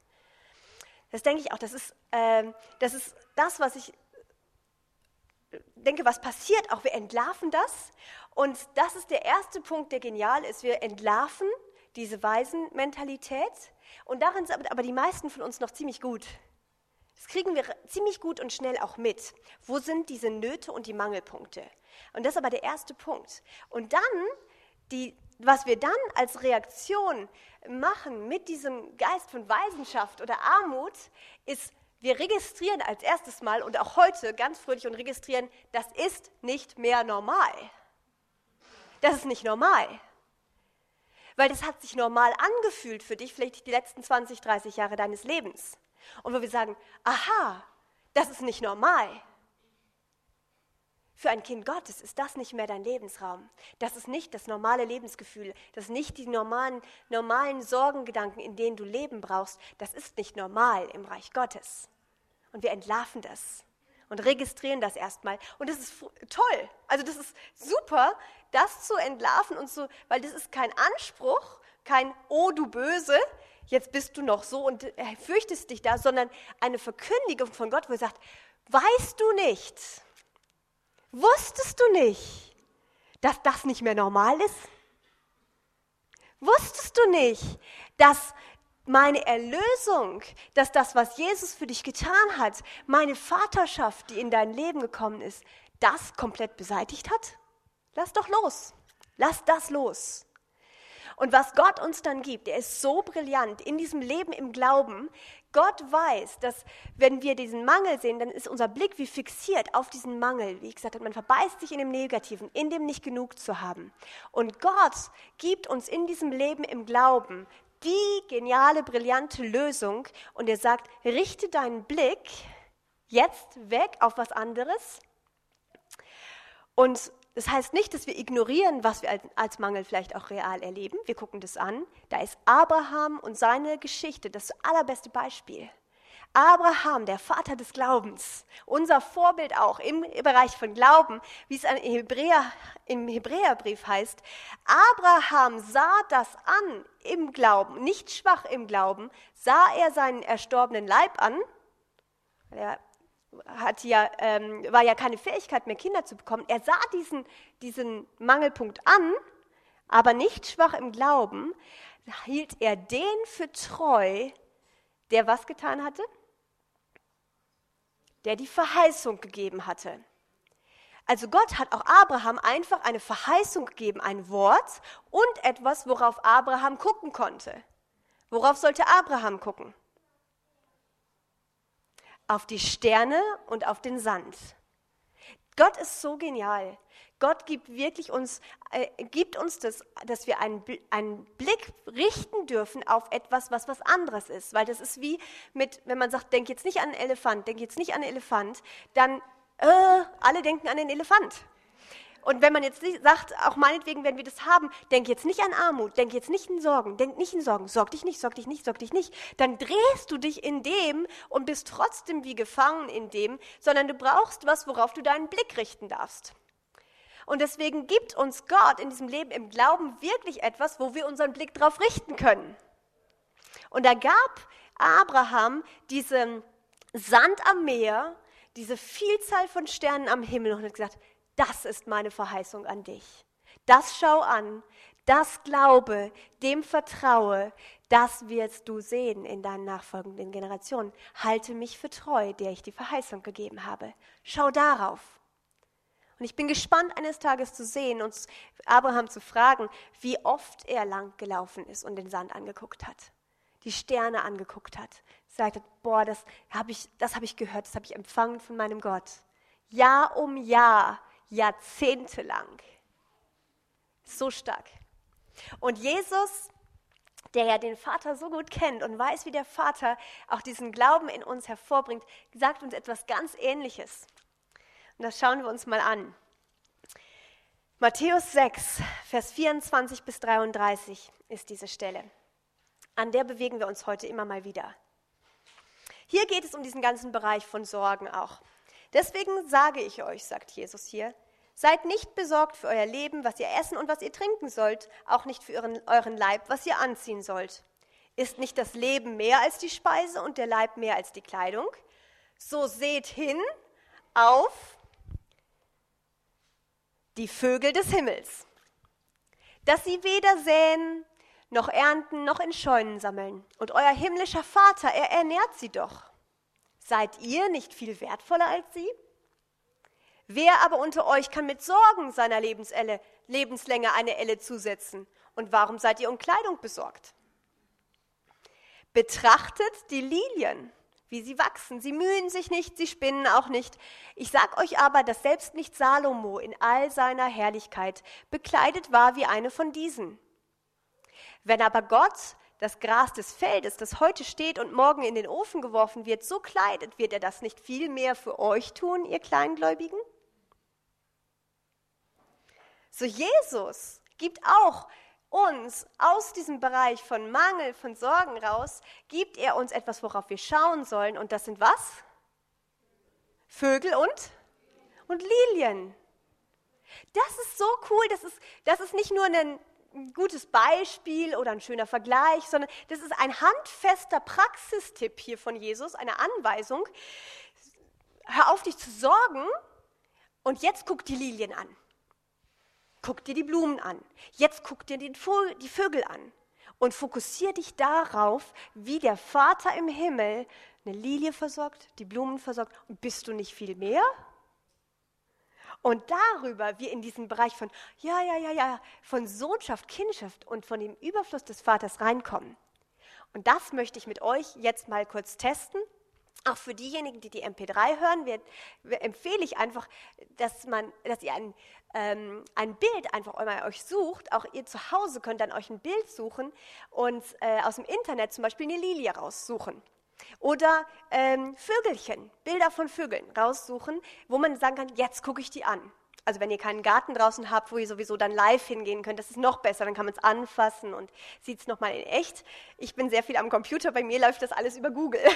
Das denke ich auch, das ist, äh, das ist das, was ich denke, was passiert auch. Wir entlarven das. Und das ist der erste Punkt, der genial ist. Wir entlarven diese Waisenmentalität. Und darin sind aber die meisten von uns noch ziemlich gut. Das kriegen wir ziemlich gut und schnell auch mit. Wo sind diese Nöte und die Mangelpunkte? Und das ist aber der erste Punkt. Und dann, die, was wir dann als Reaktion machen mit diesem Geist von Weisenschaft oder Armut, ist, wir registrieren als erstes Mal und auch heute ganz fröhlich und registrieren, das ist nicht mehr normal. Das ist nicht normal. Weil das hat sich normal angefühlt für dich, vielleicht die letzten 20, 30 Jahre deines Lebens. Und wo wir sagen, aha, das ist nicht normal. Für ein Kind Gottes ist das nicht mehr dein Lebensraum. Das ist nicht das normale Lebensgefühl. Das sind nicht die normalen, normalen Sorgengedanken, in denen du Leben brauchst. Das ist nicht normal im Reich Gottes. Und wir entlarven das und registrieren das erstmal. Und das ist toll. Also das ist super, das zu entlarven und so, weil das ist kein Anspruch, kein Oh du Böse, jetzt bist du noch so und äh, fürchtest dich da, sondern eine Verkündigung von Gott, wo er sagt, weißt du nicht, wusstest du nicht, dass das nicht mehr normal ist? Wusstest du nicht, dass meine Erlösung, dass das, was Jesus für dich getan hat, meine Vaterschaft, die in dein Leben gekommen ist, das komplett beseitigt hat? Lass doch los. Lass das los. Und was Gott uns dann gibt, der ist so brillant in diesem Leben im Glauben. Gott weiß, dass wenn wir diesen Mangel sehen, dann ist unser Blick wie fixiert auf diesen Mangel. Wie gesagt, man verbeißt sich in dem Negativen, in dem nicht genug zu haben. Und Gott gibt uns in diesem Leben im Glauben die geniale, brillante Lösung. Und er sagt, richte deinen Blick jetzt weg auf was anderes und das heißt nicht, dass wir ignorieren, was wir als Mangel vielleicht auch real erleben. Wir gucken das an. Da ist Abraham und seine Geschichte das allerbeste Beispiel. Abraham, der Vater des Glaubens, unser Vorbild auch im Bereich von Glauben, wie es Hebräer, im Hebräerbrief heißt. Abraham sah das an im Glauben, nicht schwach im Glauben, sah er seinen erstorbenen Leib an. Er hat ja, ähm, war ja keine Fähigkeit mehr, Kinder zu bekommen. Er sah diesen, diesen Mangelpunkt an, aber nicht schwach im Glauben, hielt er den für treu, der was getan hatte? Der die Verheißung gegeben hatte. Also Gott hat auch Abraham einfach eine Verheißung gegeben, ein Wort und etwas, worauf Abraham gucken konnte. Worauf sollte Abraham gucken? Auf die Sterne und auf den Sand. Gott ist so genial. Gott gibt wirklich uns, äh, gibt uns das, dass wir einen, einen Blick richten dürfen auf etwas, was was anderes ist. Weil das ist wie mit, wenn man sagt, denk jetzt nicht an einen Elefant, denk jetzt nicht an einen Elefant, dann äh, alle denken an den Elefant. Und wenn man jetzt sagt, auch meinetwegen werden wir das haben, denk jetzt nicht an Armut, denk jetzt nicht in Sorgen, denk nicht in Sorgen, sorg dich nicht, sorg dich nicht, sorg dich nicht. Dann drehst du dich in dem und bist trotzdem wie gefangen in dem, sondern du brauchst was, worauf du deinen Blick richten darfst. Und deswegen gibt uns Gott in diesem Leben im Glauben wirklich etwas, wo wir unseren Blick drauf richten können. Und da gab Abraham diesen Sand am Meer, diese Vielzahl von Sternen am Himmel und hat gesagt, das ist meine Verheißung an dich. Das schau an, das glaube, dem vertraue, das wirst du sehen in deinen nachfolgenden Generationen. Halte mich für treu, der ich die Verheißung gegeben habe. Schau darauf. Und ich bin gespannt, eines Tages zu sehen und Abraham zu fragen, wie oft er lang gelaufen ist und den Sand angeguckt hat, die Sterne angeguckt hat. Sagt, boah, das habe ich, das habe ich gehört, das habe ich empfangen von meinem Gott. Jahr um Jahr jahrzehntelang. So stark. Und Jesus, der ja den Vater so gut kennt und weiß, wie der Vater auch diesen Glauben in uns hervorbringt, sagt uns etwas ganz Ähnliches. Und das schauen wir uns mal an. Matthäus 6, Vers 24 bis 33 ist diese Stelle. An der bewegen wir uns heute immer mal wieder. Hier geht es um diesen ganzen Bereich von Sorgen auch. Deswegen sage ich euch, sagt Jesus hier, seid nicht besorgt für euer Leben, was ihr essen und was ihr trinken sollt, auch nicht für euren, euren Leib, was ihr anziehen sollt. Ist nicht das Leben mehr als die Speise und der Leib mehr als die Kleidung? So seht hin auf die Vögel des Himmels, dass sie weder säen noch ernten noch in Scheunen sammeln. Und euer himmlischer Vater, er ernährt sie doch. Seid ihr nicht viel wertvoller als sie? Wer aber unter euch kann mit Sorgen seiner Lebenselle, Lebenslänge eine Elle zusetzen? Und warum seid ihr um Kleidung besorgt? Betrachtet die Lilien, wie sie wachsen. Sie mühen sich nicht, sie spinnen auch nicht. Ich sag euch aber, dass selbst nicht Salomo in all seiner Herrlichkeit bekleidet war wie eine von diesen. Wenn aber Gott das Gras des Feldes, das heute steht und morgen in den Ofen geworfen wird, so kleidet, wird er das nicht viel mehr für euch tun, ihr Kleingläubigen? So Jesus gibt auch uns aus diesem Bereich von Mangel, von Sorgen raus, gibt er uns etwas, worauf wir schauen sollen. Und das sind was? Vögel und, und Lilien. Das ist so cool. Das ist, das ist nicht nur ein gutes Beispiel oder ein schöner Vergleich, sondern das ist ein handfester Praxistipp hier von Jesus, eine Anweisung. Hör auf, dich zu sorgen und jetzt guck die Lilien an. Guck dir die Blumen an. Jetzt guck dir die Vögel an. Und fokussier dich darauf, wie der Vater im Himmel eine Lilie versorgt, die Blumen versorgt. Und bist du nicht viel mehr? Und darüber wir in diesen Bereich von, ja, ja, ja, ja, von Sohnschaft, Kindschaft und von dem Überfluss des Vaters reinkommen. Und das möchte ich mit euch jetzt mal kurz testen. Auch für diejenigen, die die MP3 hören, wird, empfehle ich einfach, dass, man, dass ihr ein, ähm, ein Bild einfach mal euch sucht. Auch ihr zu Hause könnt dann euch ein Bild suchen und äh, aus dem Internet zum Beispiel eine Lilie raussuchen. Oder ähm, Vögelchen, Bilder von Vögeln raussuchen, wo man sagen kann, jetzt gucke ich die an. Also wenn ihr keinen Garten draußen habt, wo ihr sowieso dann live hingehen könnt, das ist noch besser, dann kann man es anfassen und sieht es nochmal in echt. Ich bin sehr viel am Computer, bei mir läuft das alles über Google.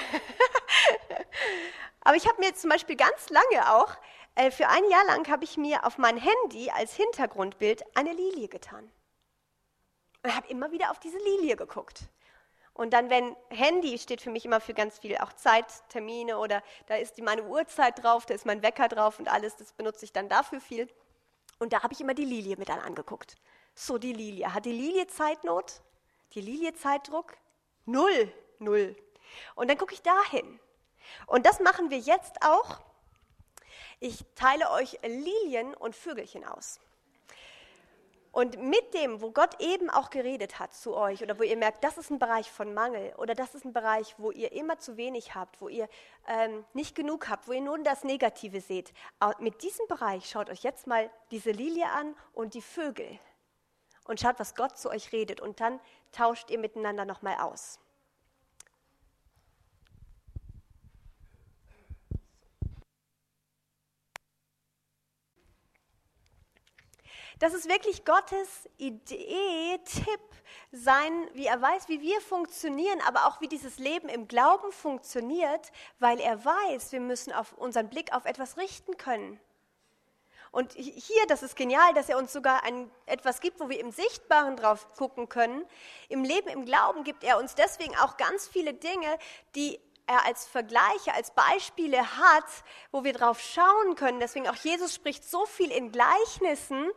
Aber ich habe mir zum Beispiel ganz lange auch, äh, für ein Jahr lang habe ich mir auf mein Handy als Hintergrundbild eine Lilie getan. Und habe immer wieder auf diese Lilie geguckt. Und dann, wenn Handy steht für mich immer für ganz viel, auch Zeittermine oder da ist meine Uhrzeit drauf, da ist mein Wecker drauf und alles, das benutze ich dann dafür viel. Und da habe ich immer die Lilie mit dann angeguckt. So, die Lilie. Hat die Lilie Zeitnot? Die Lilie Zeitdruck? Null, null. Und dann gucke ich dahin. Und das machen wir jetzt auch. Ich teile euch Lilien und Vögelchen aus. Und mit dem, wo Gott eben auch geredet hat zu euch oder wo ihr merkt, das ist ein Bereich von Mangel oder das ist ein Bereich, wo ihr immer zu wenig habt, wo ihr ähm, nicht genug habt, wo ihr nur das Negative seht, mit diesem Bereich schaut euch jetzt mal diese Lilie an und die Vögel und schaut, was Gott zu euch redet und dann tauscht ihr miteinander nochmal aus. Das ist wirklich Gottes Idee, Tipp, sein, wie er weiß, wie wir funktionieren, aber auch wie dieses Leben im Glauben funktioniert, weil er weiß, wir müssen auf unseren Blick auf etwas richten können. Und hier, das ist genial, dass er uns sogar ein, etwas gibt, wo wir im Sichtbaren drauf gucken können. Im Leben, im Glauben gibt er uns deswegen auch ganz viele Dinge, die er als Vergleiche, als Beispiele hat, wo wir drauf schauen können. Deswegen auch Jesus spricht so viel in Gleichnissen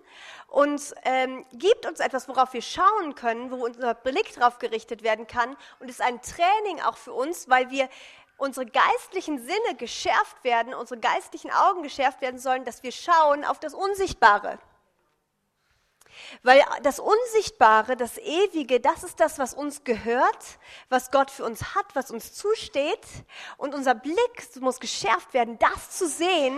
und ähm, gibt uns etwas, worauf wir schauen können, wo unser Blick drauf gerichtet werden kann. Und ist ein Training auch für uns, weil wir unsere geistlichen Sinne geschärft werden, unsere geistlichen Augen geschärft werden sollen, dass wir schauen auf das Unsichtbare. Weil das Unsichtbare, das Ewige, das ist das, was uns gehört, was Gott für uns hat, was uns zusteht. Und unser Blick muss geschärft werden, das zu sehen,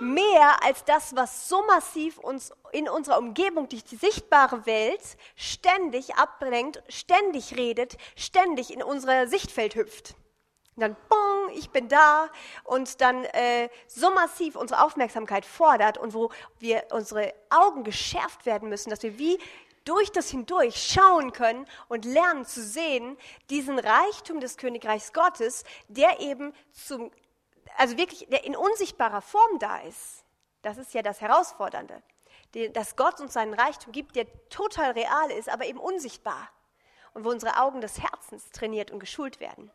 mehr als das, was so massiv uns in unserer Umgebung durch die sichtbare Welt ständig ablenkt, ständig redet, ständig in unser Sichtfeld hüpft. Und dann, bong, ich bin da und dann äh, so massiv unsere Aufmerksamkeit fordert und wo wir unsere Augen geschärft werden müssen, dass wir wie durch das hindurch schauen können und lernen zu sehen, diesen Reichtum des Königreichs Gottes, der eben zum also wirklich, der in unsichtbarer Form da ist. Das ist ja das Herausfordernde. Dass Gott uns seinen Reichtum gibt, der total real ist, aber eben unsichtbar. Und wo unsere Augen des Herzens trainiert und geschult werden.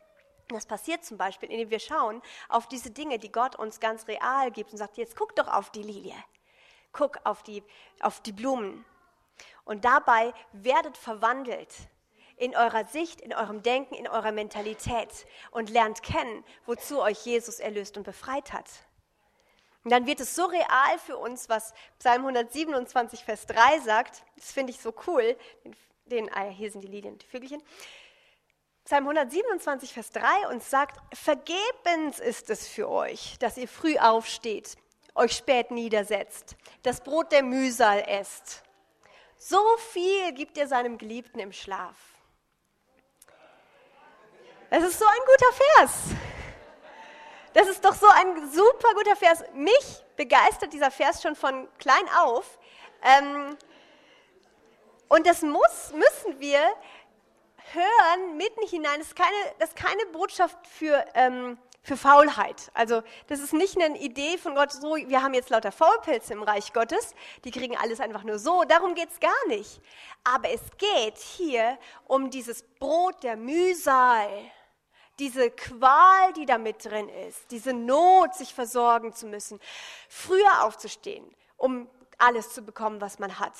Das passiert zum Beispiel, indem wir schauen auf diese Dinge, die Gott uns ganz real gibt und sagt, jetzt guck doch auf die Lilie, guck auf die, auf die Blumen. Und dabei werdet verwandelt in eurer Sicht, in eurem Denken, in eurer Mentalität und lernt kennen, wozu euch Jesus erlöst und befreit hat. Und dann wird es so real für uns, was Psalm 127, Vers 3 sagt. Das finde ich so cool. Den, den, ah hier sind die Lilien die Vögelchen. Psalm 127, Vers 3 uns sagt, vergebens ist es für euch, dass ihr früh aufsteht, euch spät niedersetzt, das Brot der Mühsal esst. So viel gibt ihr seinem Geliebten im Schlaf. Das ist so ein guter Vers. Das ist doch so ein super guter Vers. Mich begeistert dieser Vers schon von klein auf. Ähm, und das muss, müssen wir hören mitten hinein. Das ist keine, das ist keine Botschaft für, ähm, für Faulheit. Also das ist nicht eine Idee von Gott, so, wir haben jetzt lauter Faulpilze im Reich Gottes, die kriegen alles einfach nur so. Darum geht es gar nicht. Aber es geht hier um dieses Brot der Mühsal diese Qual, die da mit drin ist, diese Not, sich versorgen zu müssen, früher aufzustehen, um alles zu bekommen, was man hat,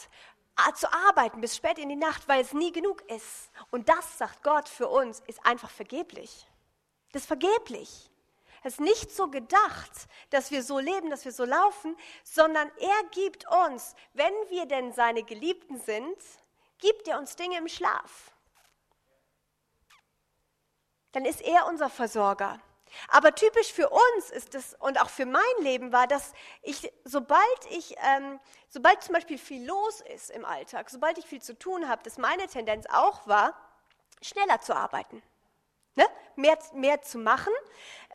zu arbeiten bis spät in die Nacht, weil es nie genug ist. Und das, sagt Gott für uns, ist einfach vergeblich. Das ist vergeblich. Es ist nicht so gedacht, dass wir so leben, dass wir so laufen, sondern er gibt uns, wenn wir denn seine Geliebten sind, gibt er uns Dinge im Schlaf dann ist er unser Versorger. Aber typisch für uns ist es und auch für mein Leben war, dass ich, sobald ich, ähm, sobald zum Beispiel viel los ist im Alltag, sobald ich viel zu tun habe, dass meine Tendenz auch war, schneller zu arbeiten. Ne? Mehr, mehr zu machen,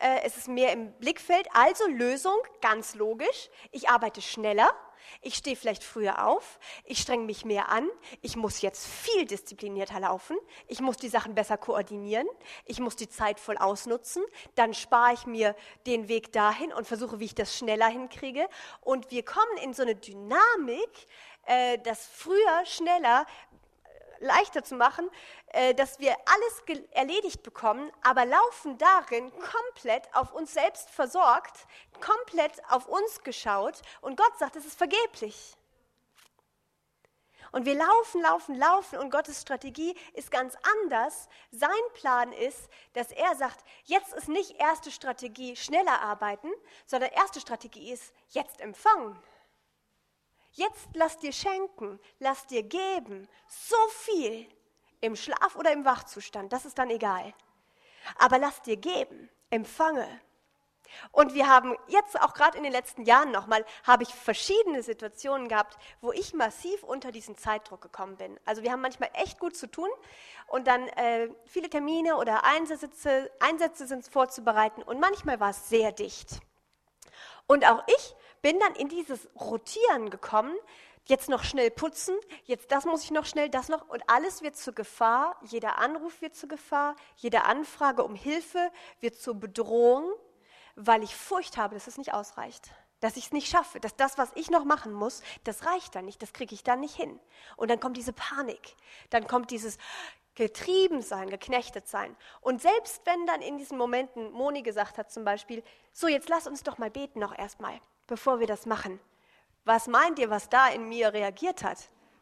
äh, es ist mehr im Blickfeld. Also Lösung, ganz logisch, ich arbeite schneller, ich stehe vielleicht früher auf, ich strenge mich mehr an, ich muss jetzt viel disziplinierter laufen, ich muss die Sachen besser koordinieren, ich muss die Zeit voll ausnutzen, dann spare ich mir den Weg dahin und versuche, wie ich das schneller hinkriege. Und wir kommen in so eine Dynamik, äh, dass früher, schneller, leichter zu machen, äh, dass wir alles erledigt bekommen, aber laufen darin komplett auf uns selbst versorgt, komplett auf uns geschaut und Gott sagt, es ist vergeblich. Und wir laufen, laufen, laufen und Gottes Strategie ist ganz anders. Sein Plan ist, dass er sagt, jetzt ist nicht erste Strategie schneller arbeiten, sondern erste Strategie ist jetzt empfangen. Jetzt lass dir schenken, lass dir geben, so viel, im Schlaf oder im Wachzustand, das ist dann egal. Aber lass dir geben, empfange. Und wir haben jetzt auch gerade in den letzten Jahren nochmal, habe ich verschiedene Situationen gehabt, wo ich massiv unter diesen Zeitdruck gekommen bin. Also wir haben manchmal echt gut zu tun und dann äh, viele Termine oder Einsätze, Einsätze sind vorzubereiten und manchmal war es sehr dicht. Und auch ich bin dann in dieses Rotieren gekommen, jetzt noch schnell putzen, jetzt das muss ich noch schnell, das noch und alles wird zur Gefahr, jeder Anruf wird zur Gefahr, jede Anfrage um Hilfe wird zur Bedrohung, weil ich Furcht habe, dass es nicht ausreicht, dass ich es nicht schaffe, dass das, was ich noch machen muss, das reicht dann nicht, das kriege ich dann nicht hin. Und dann kommt diese Panik, dann kommt dieses getrieben sein, geknechtet sein. Und selbst wenn dann in diesen Momenten Moni gesagt hat zum Beispiel, so jetzt lass uns doch mal beten noch erstmal, bevor wir das machen. Was meint ihr, was da in mir reagiert hat?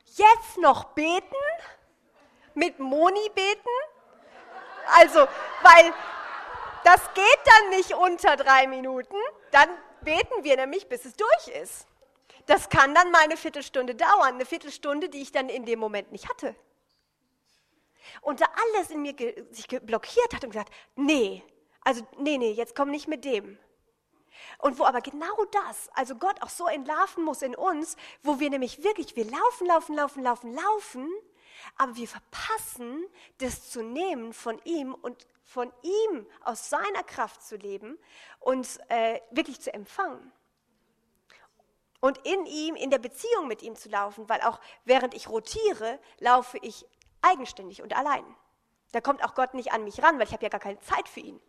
Jetzt noch beten? Mit Moni beten? Also, weil das geht dann nicht unter drei Minuten. Dann beten wir nämlich, bis es durch ist. Das kann dann mal eine Viertelstunde dauern, eine Viertelstunde, die ich dann in dem Moment nicht hatte. Und da alles in mir sich blockiert hat und gesagt, nee, also nee, nee, jetzt komm nicht mit dem. Und wo aber genau das, also Gott auch so entlarven muss in uns, wo wir nämlich wirklich, wir laufen, laufen, laufen, laufen, laufen, aber wir verpassen, das zu nehmen von ihm und von ihm aus seiner Kraft zu leben und äh, wirklich zu empfangen. Und in ihm, in der Beziehung mit ihm zu laufen, weil auch während ich rotiere, laufe ich eigenständig und allein. Da kommt auch Gott nicht an mich ran, weil ich habe ja gar keine Zeit für ihn.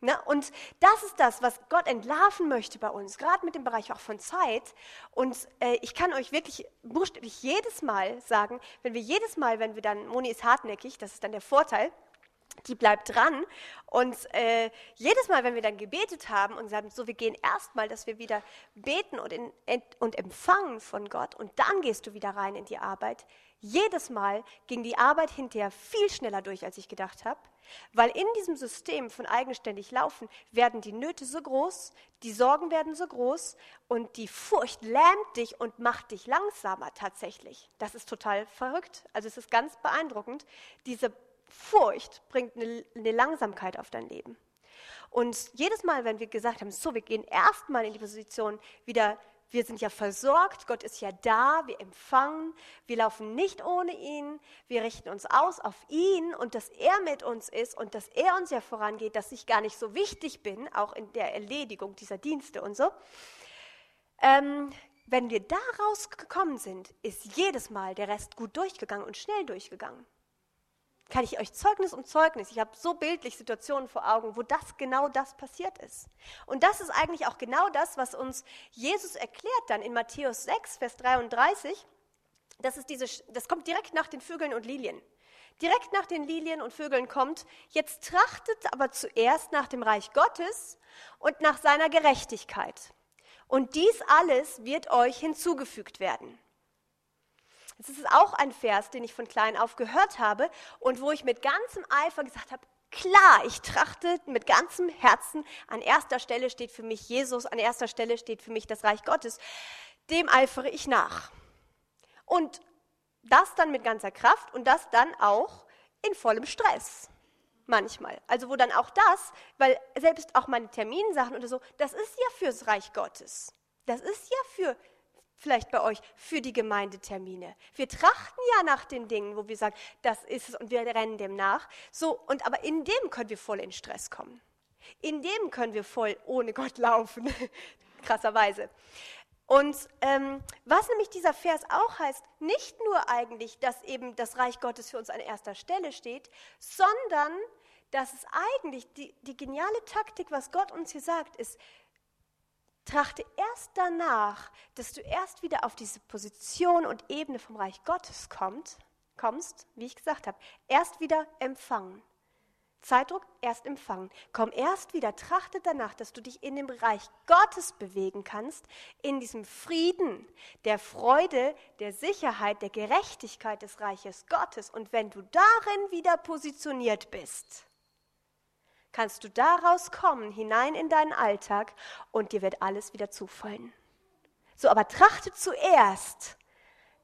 Ne? Und das ist das, was Gott entlarven möchte bei uns, gerade mit dem Bereich auch von Zeit. Und äh, ich kann euch wirklich buchstäblich jedes Mal sagen, wenn wir jedes Mal, wenn wir dann, Moni ist hartnäckig, das ist dann der Vorteil, die bleibt dran. Und äh, jedes Mal, wenn wir dann gebetet haben und sagen, so, wir gehen erstmal, dass wir wieder beten und, in, und empfangen von Gott und dann gehst du wieder rein in die Arbeit. Jedes Mal ging die Arbeit hinterher viel schneller durch, als ich gedacht habe, weil in diesem System von eigenständig laufen werden die Nöte so groß, die Sorgen werden so groß und die Furcht lähmt dich und macht dich langsamer tatsächlich. Das ist total verrückt. Also es ist ganz beeindruckend. Diese Furcht bringt eine, eine Langsamkeit auf dein Leben. Und jedes Mal, wenn wir gesagt haben, so, wir gehen erstmal in die Position wieder, wir sind ja versorgt, Gott ist ja da, wir empfangen, wir laufen nicht ohne ihn, wir richten uns aus auf ihn und dass er mit uns ist und dass er uns ja vorangeht, dass ich gar nicht so wichtig bin, auch in der Erledigung dieser Dienste und so. Ähm, wenn wir da rausgekommen sind, ist jedes Mal der Rest gut durchgegangen und schnell durchgegangen kann ich euch Zeugnis um Zeugnis, ich habe so bildlich Situationen vor Augen, wo das genau das passiert ist. Und das ist eigentlich auch genau das, was uns Jesus erklärt dann in Matthäus 6, Vers 33. Das, ist diese, das kommt direkt nach den Vögeln und Lilien. Direkt nach den Lilien und Vögeln kommt, jetzt trachtet aber zuerst nach dem Reich Gottes und nach seiner Gerechtigkeit. Und dies alles wird euch hinzugefügt werden. Das ist auch ein Vers, den ich von klein auf gehört habe und wo ich mit ganzem Eifer gesagt habe, klar, ich trachte mit ganzem Herzen, an erster Stelle steht für mich Jesus, an erster Stelle steht für mich das Reich Gottes, dem eifere ich nach. Und das dann mit ganzer Kraft und das dann auch in vollem Stress manchmal. Also wo dann auch das, weil selbst auch meine Terminsachen oder so, das ist ja fürs Reich Gottes. Das ist ja für vielleicht bei euch für die Gemeindetermine. Wir trachten ja nach den Dingen, wo wir sagen, das ist es und wir rennen dem nach. So und aber in dem können wir voll in Stress kommen. In dem können wir voll ohne Gott laufen, krasserweise. Und ähm, was nämlich dieser Vers auch heißt, nicht nur eigentlich, dass eben das Reich Gottes für uns an erster Stelle steht, sondern dass es eigentlich die, die geniale Taktik, was Gott uns hier sagt, ist, Trachte erst danach, dass du erst wieder auf diese Position und Ebene vom Reich Gottes kommt, kommst, wie ich gesagt habe, erst wieder empfangen. Zeitdruck, erst empfangen. Komm erst wieder, trachte danach, dass du dich in dem Reich Gottes bewegen kannst, in diesem Frieden, der Freude, der Sicherheit, der Gerechtigkeit des Reiches Gottes. Und wenn du darin wieder positioniert bist, kannst du daraus kommen, hinein in deinen Alltag und dir wird alles wieder zufallen. So, aber trachte zuerst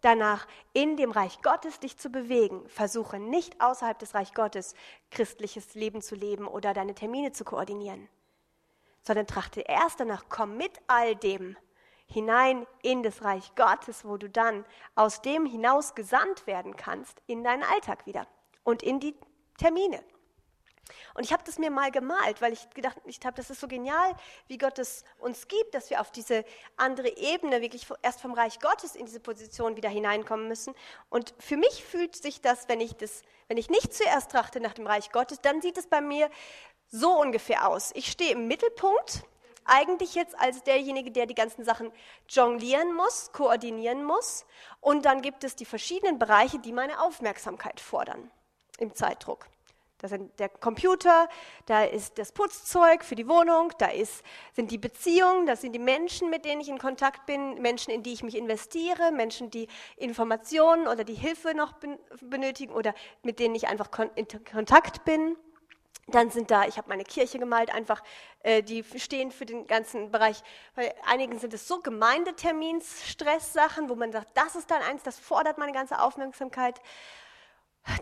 danach, in dem Reich Gottes dich zu bewegen. Versuche nicht außerhalb des Reich Gottes christliches Leben zu leben oder deine Termine zu koordinieren, sondern trachte erst danach, komm mit all dem hinein in das Reich Gottes, wo du dann aus dem hinaus gesandt werden kannst in deinen Alltag wieder und in die Termine. Und ich habe das mir mal gemalt, weil ich gedacht ich habe, das ist so genial, wie Gott es uns gibt, dass wir auf diese andere Ebene wirklich erst vom Reich Gottes in diese Position wieder hineinkommen müssen. Und für mich fühlt sich das, wenn ich das, wenn ich nicht zuerst trachte nach dem Reich Gottes, dann sieht es bei mir so ungefähr aus. Ich stehe im Mittelpunkt, eigentlich jetzt als derjenige, der die ganzen Sachen jonglieren muss, koordinieren muss. Und dann gibt es die verschiedenen Bereiche, die meine Aufmerksamkeit fordern im Zeitdruck. Da sind der Computer, da ist das Putzzeug für die Wohnung, da ist, sind die Beziehungen, das sind die Menschen, mit denen ich in Kontakt bin, Menschen, in die ich mich investiere, Menschen, die Informationen oder die Hilfe noch benötigen oder mit denen ich einfach in Kontakt bin. Dann sind da, ich habe meine Kirche gemalt, einfach, äh, die stehen für den ganzen Bereich. Bei einigen sind es so Gemeindetermins, Stresssachen, wo man sagt, das ist dann eins, das fordert meine ganze Aufmerksamkeit.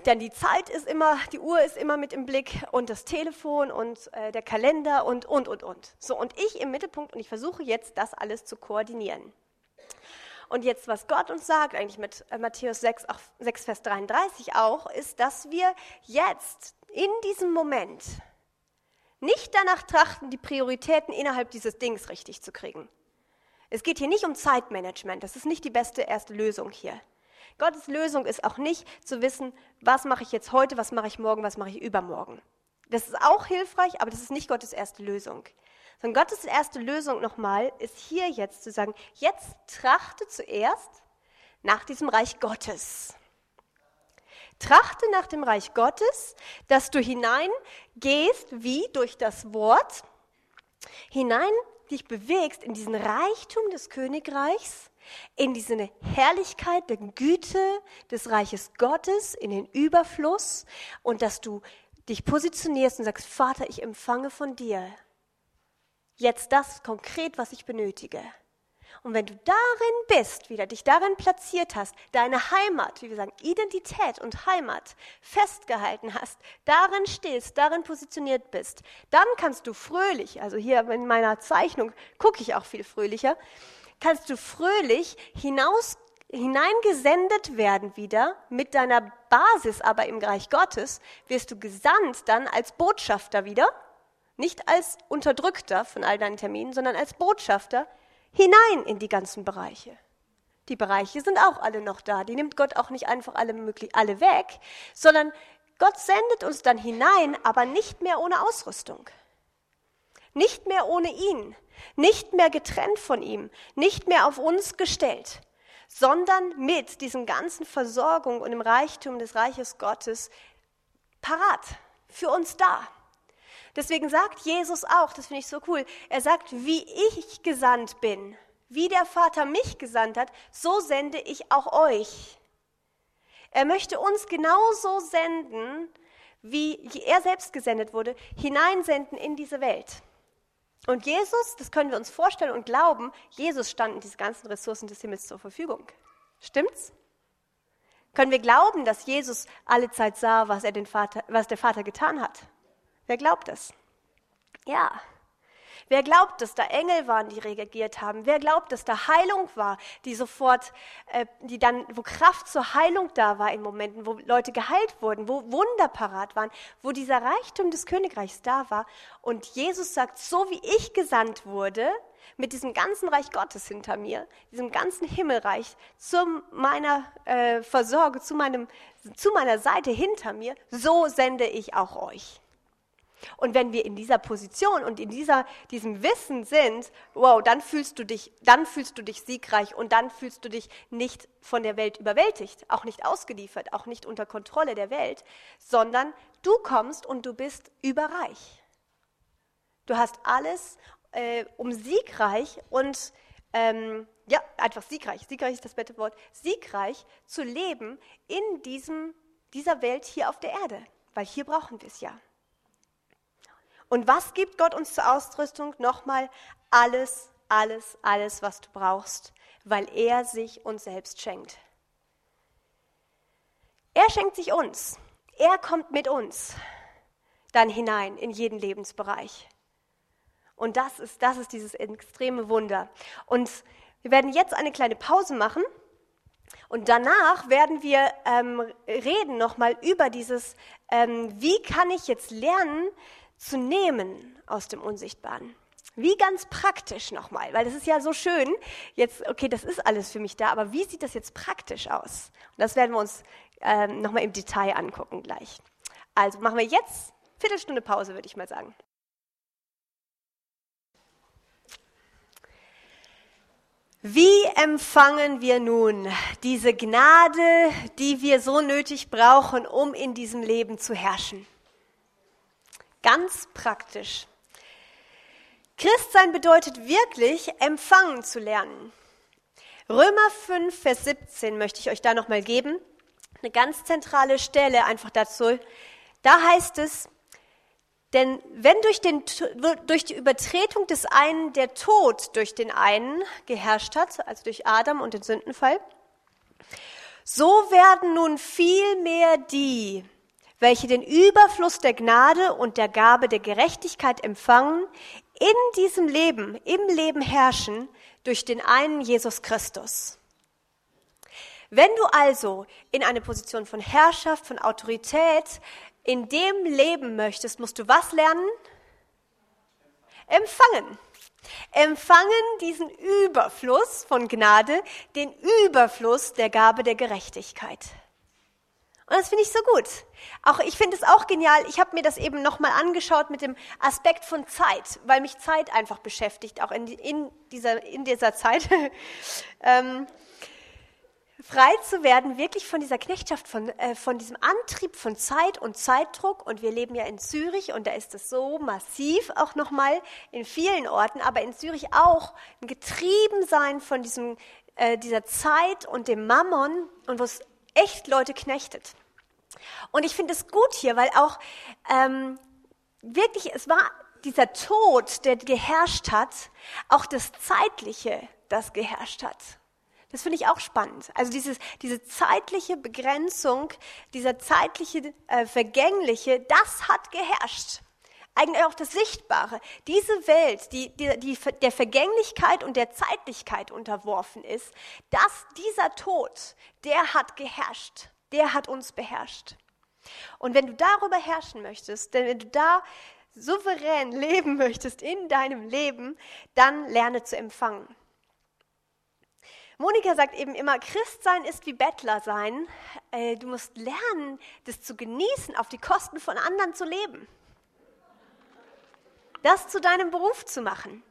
Denn die Zeit ist immer, die Uhr ist immer mit im Blick und das Telefon und äh, der Kalender und, und, und, und. So, und ich im Mittelpunkt und ich versuche jetzt, das alles zu koordinieren. Und jetzt, was Gott uns sagt, eigentlich mit äh, Matthäus 6, 6, Vers 33 auch, ist, dass wir jetzt in diesem Moment nicht danach trachten, die Prioritäten innerhalb dieses Dings richtig zu kriegen. Es geht hier nicht um Zeitmanagement, das ist nicht die beste erste Lösung hier. Gottes Lösung ist auch nicht zu wissen, was mache ich jetzt heute, was mache ich morgen, was mache ich übermorgen. Das ist auch hilfreich, aber das ist nicht Gottes erste Lösung. Sondern Gottes erste Lösung nochmal ist hier jetzt zu sagen, jetzt trachte zuerst nach diesem Reich Gottes. Trachte nach dem Reich Gottes, dass du hineingehst, wie durch das Wort, hinein dich bewegst in diesen Reichtum des Königreichs, in diese Herrlichkeit der Güte des Reiches Gottes, in den Überfluss und dass du dich positionierst und sagst, Vater, ich empfange von dir jetzt das konkret, was ich benötige. Und wenn du darin bist, wieder dich darin platziert hast, deine Heimat, wie wir sagen, Identität und Heimat festgehalten hast, darin stehst, darin positioniert bist, dann kannst du fröhlich, also hier in meiner Zeichnung gucke ich auch viel fröhlicher, kannst du fröhlich hinaus hineingesendet werden wieder mit deiner Basis aber im Reich Gottes, wirst du gesandt dann als Botschafter wieder, nicht als Unterdrückter von all deinen Terminen, sondern als Botschafter hinein in die ganzen Bereiche. Die Bereiche sind auch alle noch da. Die nimmt Gott auch nicht einfach alle, möglich, alle weg, sondern Gott sendet uns dann hinein, aber nicht mehr ohne Ausrüstung. Nicht mehr ohne ihn. Nicht mehr getrennt von ihm. Nicht mehr auf uns gestellt. Sondern mit diesen ganzen Versorgung und dem Reichtum des Reiches Gottes parat. Für uns da. Deswegen sagt Jesus auch, das finde ich so cool, er sagt, wie ich gesandt bin, wie der Vater mich gesandt hat, so sende ich auch euch. Er möchte uns genauso senden, wie er selbst gesendet wurde, hineinsenden in diese Welt. Und Jesus, das können wir uns vorstellen und glauben, Jesus standen diese ganzen Ressourcen des Himmels zur Verfügung. Stimmt's? Können wir glauben, dass Jesus alle Zeit sah, was, er den Vater, was der Vater getan hat? Wer glaubt das? Ja. Wer glaubt, dass da Engel waren, die reagiert haben? Wer glaubt, dass da Heilung war, die sofort, äh, die dann, wo Kraft zur Heilung da war in Momenten, wo Leute geheilt wurden, wo Wunder parat waren, wo dieser Reichtum des Königreichs da war? Und Jesus sagt, so wie ich gesandt wurde, mit diesem ganzen Reich Gottes hinter mir, diesem ganzen Himmelreich zu meiner äh, Versorgung, zu, meinem, zu meiner Seite hinter mir, so sende ich auch euch. Und wenn wir in dieser Position und in dieser, diesem Wissen sind, wow, dann fühlst du dich, dann fühlst du dich siegreich und dann fühlst du dich nicht von der Welt überwältigt, auch nicht ausgeliefert, auch nicht unter Kontrolle der Welt, sondern du kommst und du bist überreich. Du hast alles, äh, um siegreich und ähm, ja, einfach siegreich, siegreich ist das beste Wort, siegreich zu leben in diesem, dieser Welt hier auf der Erde, weil hier brauchen wir es ja. Und was gibt Gott uns zur Ausrüstung? Nochmal alles, alles, alles, was du brauchst, weil er sich uns selbst schenkt. Er schenkt sich uns. Er kommt mit uns dann hinein in jeden Lebensbereich. Und das ist, das ist dieses extreme Wunder. Und wir werden jetzt eine kleine Pause machen. Und danach werden wir ähm, reden nochmal über dieses, ähm, wie kann ich jetzt lernen, zu nehmen aus dem Unsichtbaren. Wie ganz praktisch nochmal, weil das ist ja so schön. Jetzt, okay, das ist alles für mich da, aber wie sieht das jetzt praktisch aus? Und das werden wir uns ähm, nochmal im Detail angucken gleich. Also machen wir jetzt Viertelstunde Pause, würde ich mal sagen. Wie empfangen wir nun diese Gnade, die wir so nötig brauchen, um in diesem Leben zu herrschen? Ganz praktisch. Christsein bedeutet wirklich, empfangen zu lernen. Römer 5, Vers 17 möchte ich euch da nochmal geben. Eine ganz zentrale Stelle einfach dazu. Da heißt es, denn wenn durch, den, durch die Übertretung des einen der Tod durch den einen geherrscht hat, also durch Adam und den Sündenfall, so werden nun viel mehr die, welche den Überfluss der Gnade und der Gabe der Gerechtigkeit empfangen, in diesem Leben, im Leben herrschen durch den einen Jesus Christus. Wenn du also in eine Position von Herrschaft, von Autorität, in dem leben möchtest, musst du was lernen? Empfangen. Empfangen diesen Überfluss von Gnade, den Überfluss der Gabe der Gerechtigkeit. Und das finde ich so gut. Auch ich finde es auch genial. Ich habe mir das eben nochmal angeschaut mit dem Aspekt von Zeit, weil mich Zeit einfach beschäftigt, auch in, in, dieser, in dieser Zeit. ähm, frei zu werden, wirklich von dieser Knechtschaft, von, äh, von diesem Antrieb von Zeit und Zeitdruck. Und wir leben ja in Zürich und da ist es so massiv auch nochmal in vielen Orten, aber in Zürich auch ein Getriebensein von diesem, äh, dieser Zeit und dem Mammon und wo es echt Leute knechtet. Und ich finde es gut hier, weil auch ähm, wirklich, es war dieser Tod, der geherrscht hat, auch das Zeitliche, das geherrscht hat. Das finde ich auch spannend. Also dieses, diese zeitliche Begrenzung, dieser zeitliche äh, Vergängliche, das hat geherrscht. Eigentlich auch das Sichtbare. Diese Welt, die, die, die der Vergänglichkeit und der Zeitlichkeit unterworfen ist, dass dieser Tod, der hat geherrscht. Der hat uns beherrscht. Und wenn du darüber herrschen möchtest, denn wenn du da souverän leben möchtest in deinem Leben, dann lerne zu empfangen. Monika sagt eben immer, Christsein ist wie Bettler sein. Äh, du musst lernen, das zu genießen, auf die Kosten von anderen zu leben. Das zu deinem Beruf zu machen.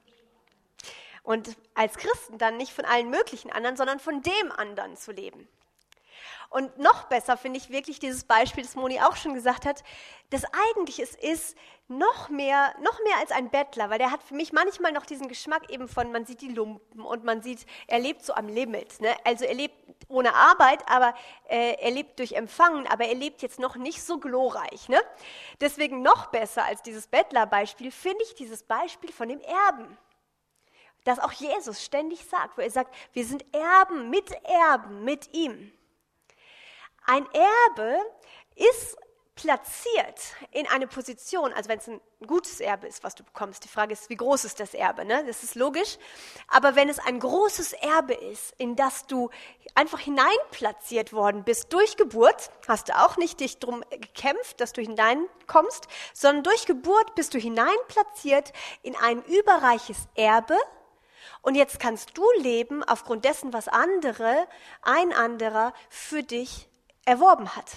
Und als Christen dann nicht von allen möglichen anderen, sondern von dem anderen zu leben. Und noch besser finde ich wirklich dieses Beispiel, das Moni auch schon gesagt hat, dass eigentlich es ist noch mehr, noch mehr als ein Bettler, weil der hat für mich manchmal noch diesen Geschmack eben von, man sieht die Lumpen und man sieht, er lebt so am Limit. Ne? Also er lebt ohne Arbeit, aber äh, er lebt durch Empfangen, aber er lebt jetzt noch nicht so glorreich. Ne? Deswegen noch besser als dieses Bettlerbeispiel finde ich dieses Beispiel von dem Erben das auch Jesus ständig sagt, wo er sagt, wir sind Erben, Miterben mit ihm. Ein Erbe ist platziert in eine Position, also wenn es ein gutes Erbe ist, was du bekommst, die Frage ist, wie groß ist das Erbe, ne? das ist logisch, aber wenn es ein großes Erbe ist, in das du einfach hineinplatziert worden bist durch Geburt, hast du auch nicht dich drum gekämpft, dass du hineinkommst, sondern durch Geburt bist du hineinplatziert in ein überreiches Erbe, und jetzt kannst du leben aufgrund dessen, was andere, ein anderer für dich erworben hat.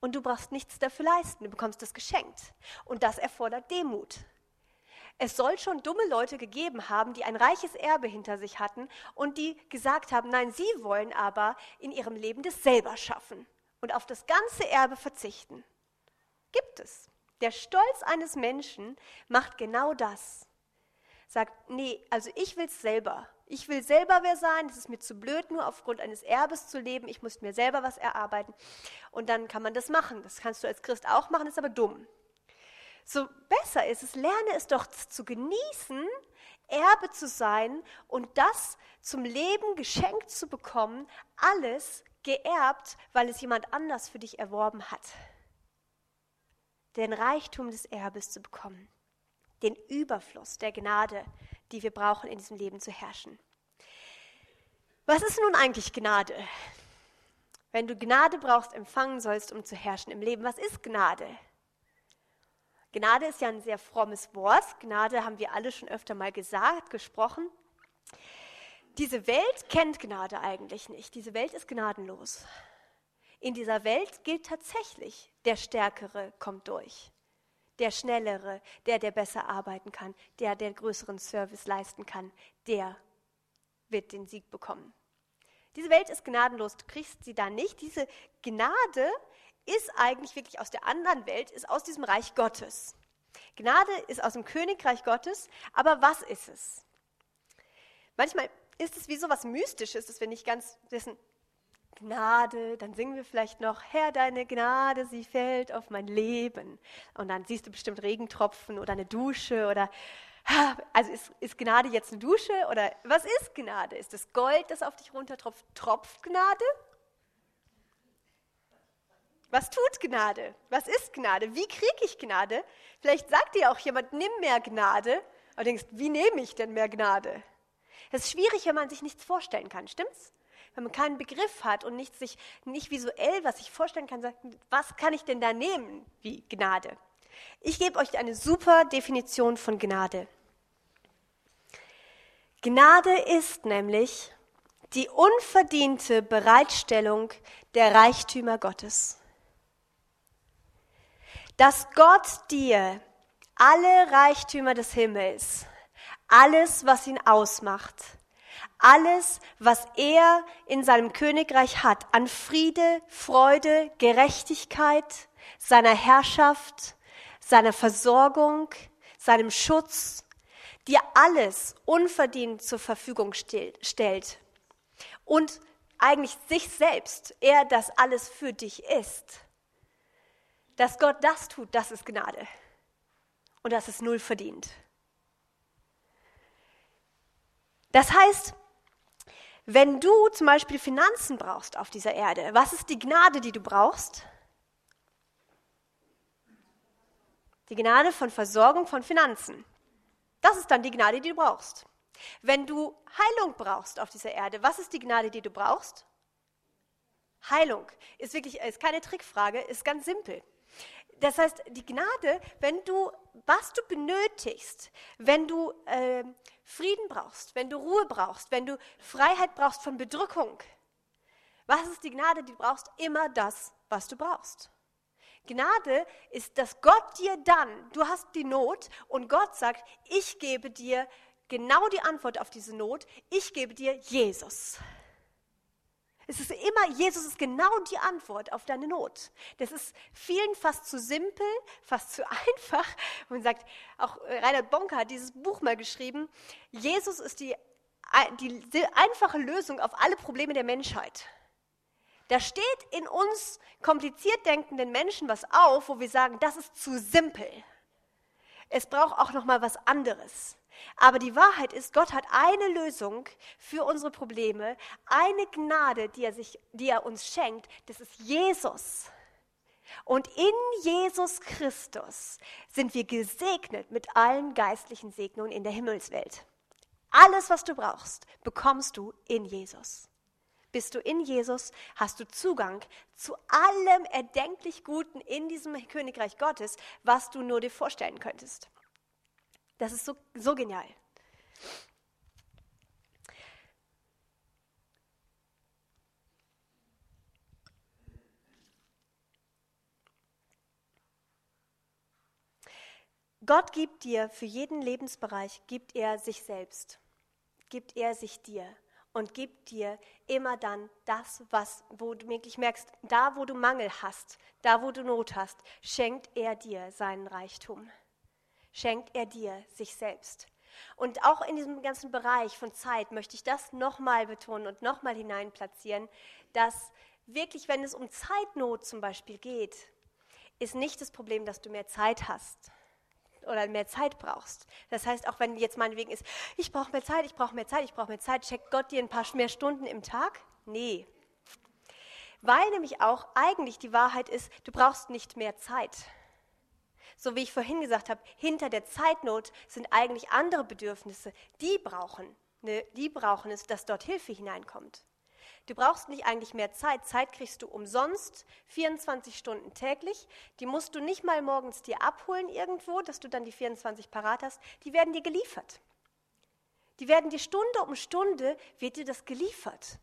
Und du brauchst nichts dafür leisten, du bekommst es geschenkt. Und das erfordert Demut. Es soll schon dumme Leute gegeben haben, die ein reiches Erbe hinter sich hatten und die gesagt haben, nein, sie wollen aber in ihrem Leben das selber schaffen und auf das ganze Erbe verzichten. Gibt es. Der Stolz eines Menschen macht genau das. Sagt, nee, also ich will es selber. Ich will selber wer sein, es ist mir zu blöd, nur aufgrund eines Erbes zu leben. Ich muss mir selber was erarbeiten. Und dann kann man das machen. Das kannst du als Christ auch machen, ist aber dumm. So besser ist es, lerne es doch zu genießen, Erbe zu sein und das zum Leben geschenkt zu bekommen, alles geerbt, weil es jemand anders für dich erworben hat. Den Reichtum des Erbes zu bekommen, den Überfluss der Gnade, die wir brauchen, in diesem Leben zu herrschen. Was ist nun eigentlich Gnade? Wenn du Gnade brauchst, empfangen sollst, um zu herrschen im Leben, was ist Gnade? Gnade ist ja ein sehr frommes Wort. Gnade haben wir alle schon öfter mal gesagt, gesprochen. Diese Welt kennt Gnade eigentlich nicht. Diese Welt ist gnadenlos. In dieser Welt gilt tatsächlich, der Stärkere kommt durch der Schnellere, der, der besser arbeiten kann, der, der größeren Service leisten kann, der wird den Sieg bekommen. Diese Welt ist gnadenlos, du kriegst sie da nicht. Diese Gnade ist eigentlich wirklich aus der anderen Welt, ist aus diesem Reich Gottes. Gnade ist aus dem Königreich Gottes, aber was ist es? Manchmal ist es wie so was Mystisches, dass wir nicht ganz wissen, Gnade, dann singen wir vielleicht noch, Herr, deine Gnade, sie fällt auf mein Leben. Und dann siehst du bestimmt Regentropfen oder eine Dusche oder, also ist, ist Gnade jetzt eine Dusche oder was ist Gnade? Ist es Gold, das auf dich runtertropft? Tropft Gnade? Was tut Gnade? Was ist Gnade? Wie kriege ich Gnade? Vielleicht sagt dir auch jemand, nimm mehr Gnade. Denkst, wie nehme ich denn mehr Gnade? Es ist schwierig, wenn man sich nichts vorstellen kann, stimmt's? Wenn man keinen Begriff hat und nicht, sich, nicht visuell was sich vorstellen kann, sagt, was kann ich denn da nehmen wie Gnade? Ich gebe euch eine super Definition von Gnade. Gnade ist nämlich die unverdiente Bereitstellung der Reichtümer Gottes. Dass Gott dir alle Reichtümer des Himmels, alles, was ihn ausmacht, alles, was er in seinem Königreich hat, an Friede, Freude, Gerechtigkeit, seiner Herrschaft, seiner Versorgung, seinem Schutz, dir alles unverdient zur Verfügung stellt und eigentlich sich selbst, er das alles für dich ist. Dass Gott das tut, das ist Gnade. Und das ist null verdient. Das heißt, wenn du zum Beispiel Finanzen brauchst auf dieser Erde, was ist die Gnade, die du brauchst? Die Gnade von Versorgung von Finanzen. Das ist dann die Gnade, die du brauchst. Wenn du Heilung brauchst auf dieser Erde, was ist die Gnade, die du brauchst? Heilung ist wirklich ist keine Trickfrage, ist ganz simpel. Das heißt, die Gnade, wenn du, was du benötigst, wenn du äh, Frieden brauchst, wenn du Ruhe brauchst, wenn du Freiheit brauchst von Bedrückung, was ist die Gnade, die brauchst? Immer das, was du brauchst. Gnade ist, dass Gott dir dann, du hast die Not und Gott sagt, ich gebe dir genau die Antwort auf diese Not, ich gebe dir Jesus. Es ist immer, Jesus ist genau die Antwort auf deine Not. Das ist vielen fast zu simpel, fast zu einfach. Man sagt, auch Reinhard Bonker hat dieses Buch mal geschrieben, Jesus ist die, die einfache Lösung auf alle Probleme der Menschheit. Da steht in uns kompliziert denkenden Menschen was auf, wo wir sagen, das ist zu simpel. Es braucht auch noch mal was anderes. Aber die Wahrheit ist, Gott hat eine Lösung für unsere Probleme, eine Gnade, die er, sich, die er uns schenkt, das ist Jesus. Und in Jesus Christus sind wir gesegnet mit allen geistlichen Segnungen in der Himmelswelt. Alles, was du brauchst, bekommst du in Jesus. Bist du in Jesus, hast du Zugang zu allem erdenklich Guten in diesem Königreich Gottes, was du nur dir vorstellen könntest. Das ist so, so genial. Gott gibt dir für jeden Lebensbereich, gibt er sich selbst, gibt er sich dir und gibt dir immer dann das, was, wo du wirklich merkst, da wo du Mangel hast, da wo du Not hast, schenkt er dir seinen Reichtum schenkt er dir sich selbst. Und auch in diesem ganzen Bereich von Zeit möchte ich das nochmal betonen und nochmal hineinplatzieren, dass wirklich, wenn es um Zeitnot zum Beispiel geht, ist nicht das Problem, dass du mehr Zeit hast oder mehr Zeit brauchst. Das heißt, auch wenn jetzt meinetwegen ist, ich brauche mehr Zeit, ich brauche mehr Zeit, ich brauche mehr Zeit, checkt Gott dir ein paar mehr Stunden im Tag? Nee. Weil nämlich auch eigentlich die Wahrheit ist, du brauchst nicht mehr Zeit. So wie ich vorhin gesagt habe, hinter der Zeitnot sind eigentlich andere Bedürfnisse, die brauchen, ne, die brauchen es, dass dort Hilfe hineinkommt. Du brauchst nicht eigentlich mehr Zeit. Zeit kriegst du umsonst, 24 Stunden täglich. Die musst du nicht mal morgens dir abholen irgendwo, dass du dann die 24 parat hast. Die werden dir geliefert. Die werden dir Stunde um Stunde, wird dir das geliefert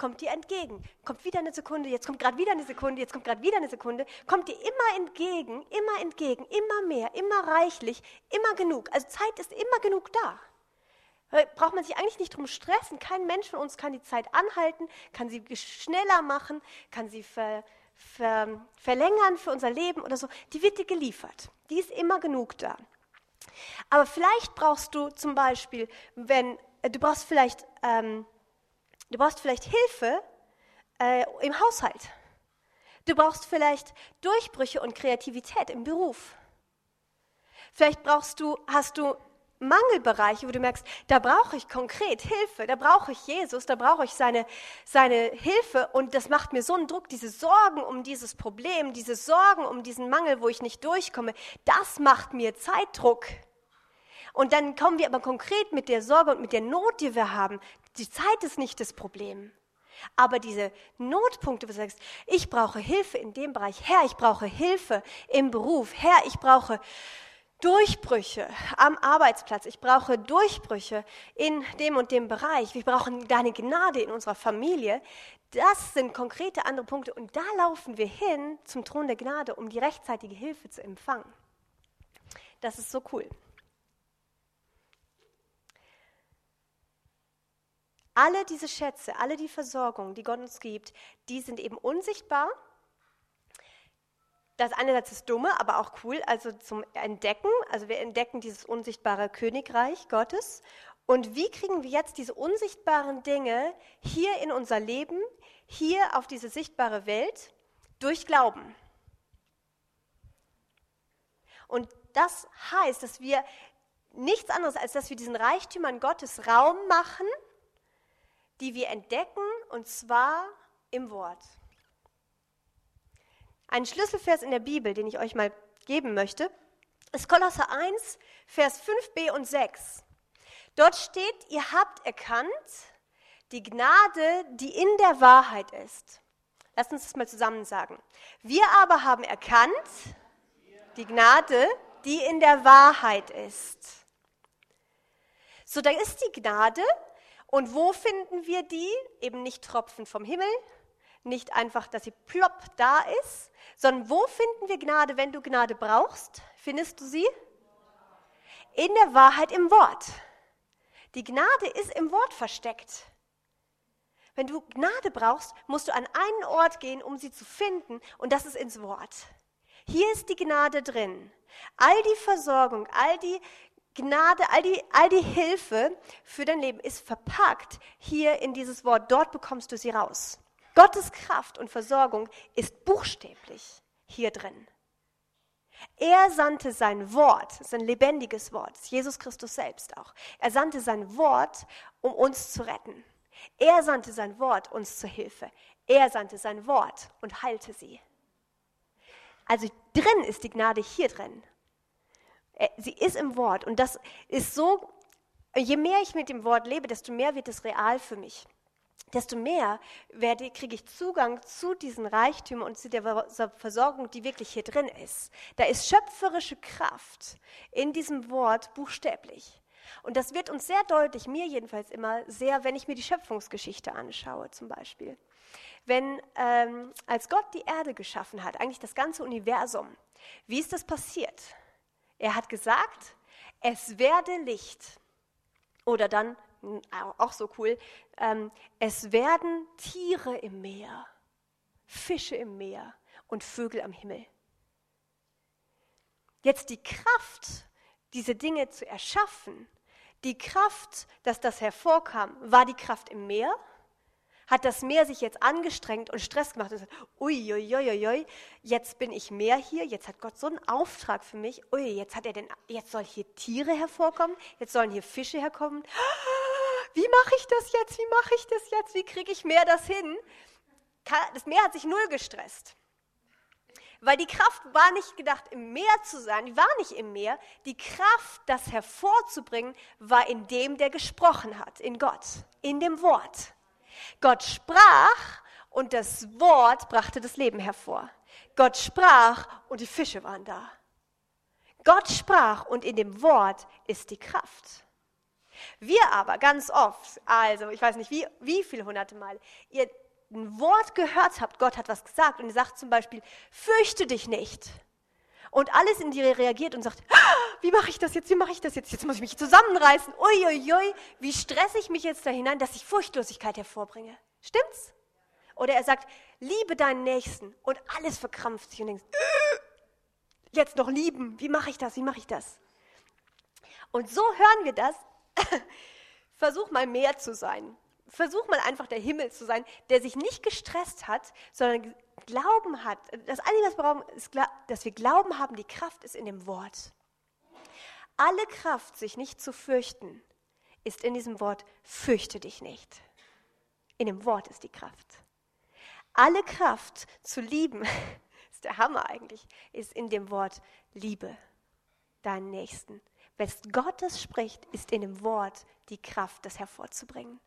kommt dir entgegen. Kommt wieder eine Sekunde, jetzt kommt gerade wieder eine Sekunde, jetzt kommt gerade wieder eine Sekunde. Kommt dir immer entgegen, immer entgegen, immer mehr, immer reichlich, immer genug. Also Zeit ist immer genug da. Braucht man sich eigentlich nicht drum stressen. Kein Mensch von uns kann die Zeit anhalten, kann sie schneller machen, kann sie ver, ver, verlängern für unser Leben oder so. Die wird dir geliefert. Die ist immer genug da. Aber vielleicht brauchst du zum Beispiel, wenn du brauchst vielleicht ähm, Du brauchst vielleicht Hilfe äh, im Haushalt. Du brauchst vielleicht Durchbrüche und Kreativität im Beruf. Vielleicht brauchst du, hast du Mangelbereiche, wo du merkst, da brauche ich konkret Hilfe, da brauche ich Jesus, da brauche ich seine, seine Hilfe und das macht mir so einen Druck, diese Sorgen um dieses Problem, diese Sorgen um diesen Mangel, wo ich nicht durchkomme, das macht mir Zeitdruck. Und dann kommen wir aber konkret mit der Sorge und mit der Not, die wir haben. Die Zeit ist nicht das Problem. Aber diese Notpunkte, wo du sagst, ich brauche Hilfe in dem Bereich, Herr, ich brauche Hilfe im Beruf, Herr, ich brauche Durchbrüche am Arbeitsplatz. Ich brauche Durchbrüche in dem und dem Bereich. Wir brauchen deine Gnade in unserer Familie. Das sind konkrete andere Punkte. Und da laufen wir hin zum Thron der Gnade, um die rechtzeitige Hilfe zu empfangen. Das ist so cool. Alle diese Schätze, alle die Versorgung, die Gott uns gibt, die sind eben unsichtbar. Das einerseits ist dumme, aber auch cool, also zum Entdecken. Also wir entdecken dieses unsichtbare Königreich Gottes. Und wie kriegen wir jetzt diese unsichtbaren Dinge hier in unser Leben, hier auf diese sichtbare Welt? Durch Glauben. Und das heißt, dass wir nichts anderes, als dass wir diesen Reichtümern Gottes Raum machen, die wir entdecken, und zwar im Wort. Ein Schlüsselvers in der Bibel, den ich euch mal geben möchte, ist Kolosser 1, Vers 5b und 6. Dort steht, ihr habt erkannt die Gnade, die in der Wahrheit ist. Lasst uns das mal zusammen sagen. Wir aber haben erkannt die Gnade, die in der Wahrheit ist. So, da ist die Gnade. Und wo finden wir die? Eben nicht Tropfen vom Himmel, nicht einfach, dass sie plopp da ist, sondern wo finden wir Gnade, wenn du Gnade brauchst? Findest du sie? In der Wahrheit im Wort. Die Gnade ist im Wort versteckt. Wenn du Gnade brauchst, musst du an einen Ort gehen, um sie zu finden, und das ist ins Wort. Hier ist die Gnade drin. All die Versorgung, all die Gnade, all die, all die Hilfe für dein Leben ist verpackt hier in dieses Wort. Dort bekommst du sie raus. Gottes Kraft und Versorgung ist buchstäblich hier drin. Er sandte sein Wort, das ist ein lebendiges Wort, Jesus Christus selbst auch. Er sandte sein Wort, um uns zu retten. Er sandte sein Wort uns zur Hilfe. Er sandte sein Wort und heilte sie. Also drin ist die Gnade hier drin. Äh, sie ist im Wort und das ist so, je mehr ich mit dem Wort lebe, desto mehr wird es real für mich desto mehr werde, kriege ich Zugang zu diesen Reichtümern und zu der Versorgung, die wirklich hier drin ist. Da ist schöpferische Kraft in diesem Wort buchstäblich. Und das wird uns sehr deutlich, mir jedenfalls immer sehr, wenn ich mir die Schöpfungsgeschichte anschaue zum Beispiel. Wenn ähm, als Gott die Erde geschaffen hat, eigentlich das ganze Universum, wie ist das passiert? Er hat gesagt, es werde Licht. Oder dann auch so cool, ähm, es werden Tiere im Meer, Fische im Meer und Vögel am Himmel. Jetzt die Kraft, diese Dinge zu erschaffen, die Kraft, dass das hervorkam, war die Kraft im Meer hat das Meer sich jetzt angestrengt und Stress gemacht und gesagt, uiuiuiui, jetzt bin ich mehr hier, jetzt hat Gott so einen Auftrag für mich, ui, jetzt hat er denn, jetzt soll hier Tiere hervorkommen, jetzt sollen hier Fische herkommen. Wie mache ich das jetzt? Wie mache ich das jetzt? Wie kriege ich mehr das hin? Das Meer hat sich null gestresst. Weil die Kraft war nicht gedacht, im Meer zu sein, die war nicht im Meer. Die Kraft, das hervorzubringen, war in dem, der gesprochen hat, in Gott, in dem Wort. Gott sprach und das Wort brachte das Leben hervor. Gott sprach und die Fische waren da. Gott sprach und in dem Wort ist die Kraft. Wir aber ganz oft, also ich weiß nicht wie, wie viele hunderte Mal, ihr ein Wort gehört habt, Gott hat was gesagt und ihr sagt zum Beispiel, fürchte dich nicht. Und alles in dir reagiert und sagt, ah, wie mache ich das jetzt, wie mache ich das jetzt, jetzt muss ich mich zusammenreißen, uiuiui, ui, ui, wie stresse ich mich jetzt da hinein, dass ich Furchtlosigkeit hervorbringe. Stimmt's? Oder er sagt, liebe deinen Nächsten und alles verkrampft sich und denkst, äh, jetzt noch lieben, wie mache ich das, wie mache ich das? Und so hören wir das, versuch mal mehr zu sein. Versuch mal einfach der Himmel zu sein, der sich nicht gestresst hat, sondern Glauben hat. Das Einzige, was wir brauchen, ist, dass wir Glauben haben, die Kraft ist in dem Wort. Alle Kraft, sich nicht zu fürchten, ist in diesem Wort, fürchte dich nicht. In dem Wort ist die Kraft. Alle Kraft zu lieben, ist der Hammer eigentlich, ist in dem Wort Liebe deinen Nächsten. Wenn Gottes spricht, ist in dem Wort die Kraft, das hervorzubringen.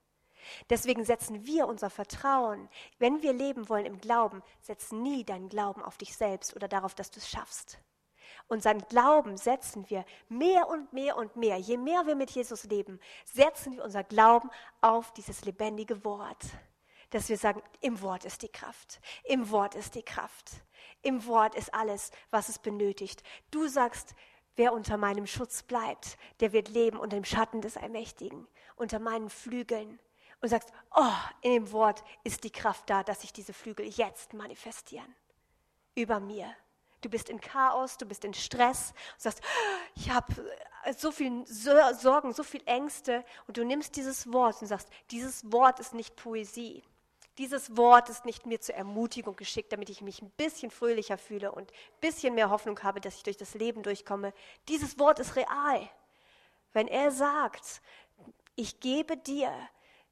Deswegen setzen wir unser Vertrauen, wenn wir leben wollen im Glauben, setz nie deinen Glauben auf dich selbst oder darauf, dass du es schaffst. Unseren Glauben setzen wir mehr und mehr und mehr. Je mehr wir mit Jesus leben, setzen wir unser Glauben auf dieses lebendige Wort. Dass wir sagen, im Wort ist die Kraft. Im Wort ist die Kraft. Im Wort ist alles, was es benötigt. Du sagst, wer unter meinem Schutz bleibt, der wird leben unter dem Schatten des Allmächtigen, unter meinen Flügeln. Und sagst, oh, in dem Wort ist die Kraft da, dass sich diese Flügel jetzt manifestieren. Über mir. Du bist in Chaos, du bist in Stress und sagst, ich habe so viel Sorgen, so viel Ängste. Und du nimmst dieses Wort und sagst, dieses Wort ist nicht Poesie. Dieses Wort ist nicht mir zur Ermutigung geschickt, damit ich mich ein bisschen fröhlicher fühle und ein bisschen mehr Hoffnung habe, dass ich durch das Leben durchkomme. Dieses Wort ist real. Wenn er sagt, ich gebe dir,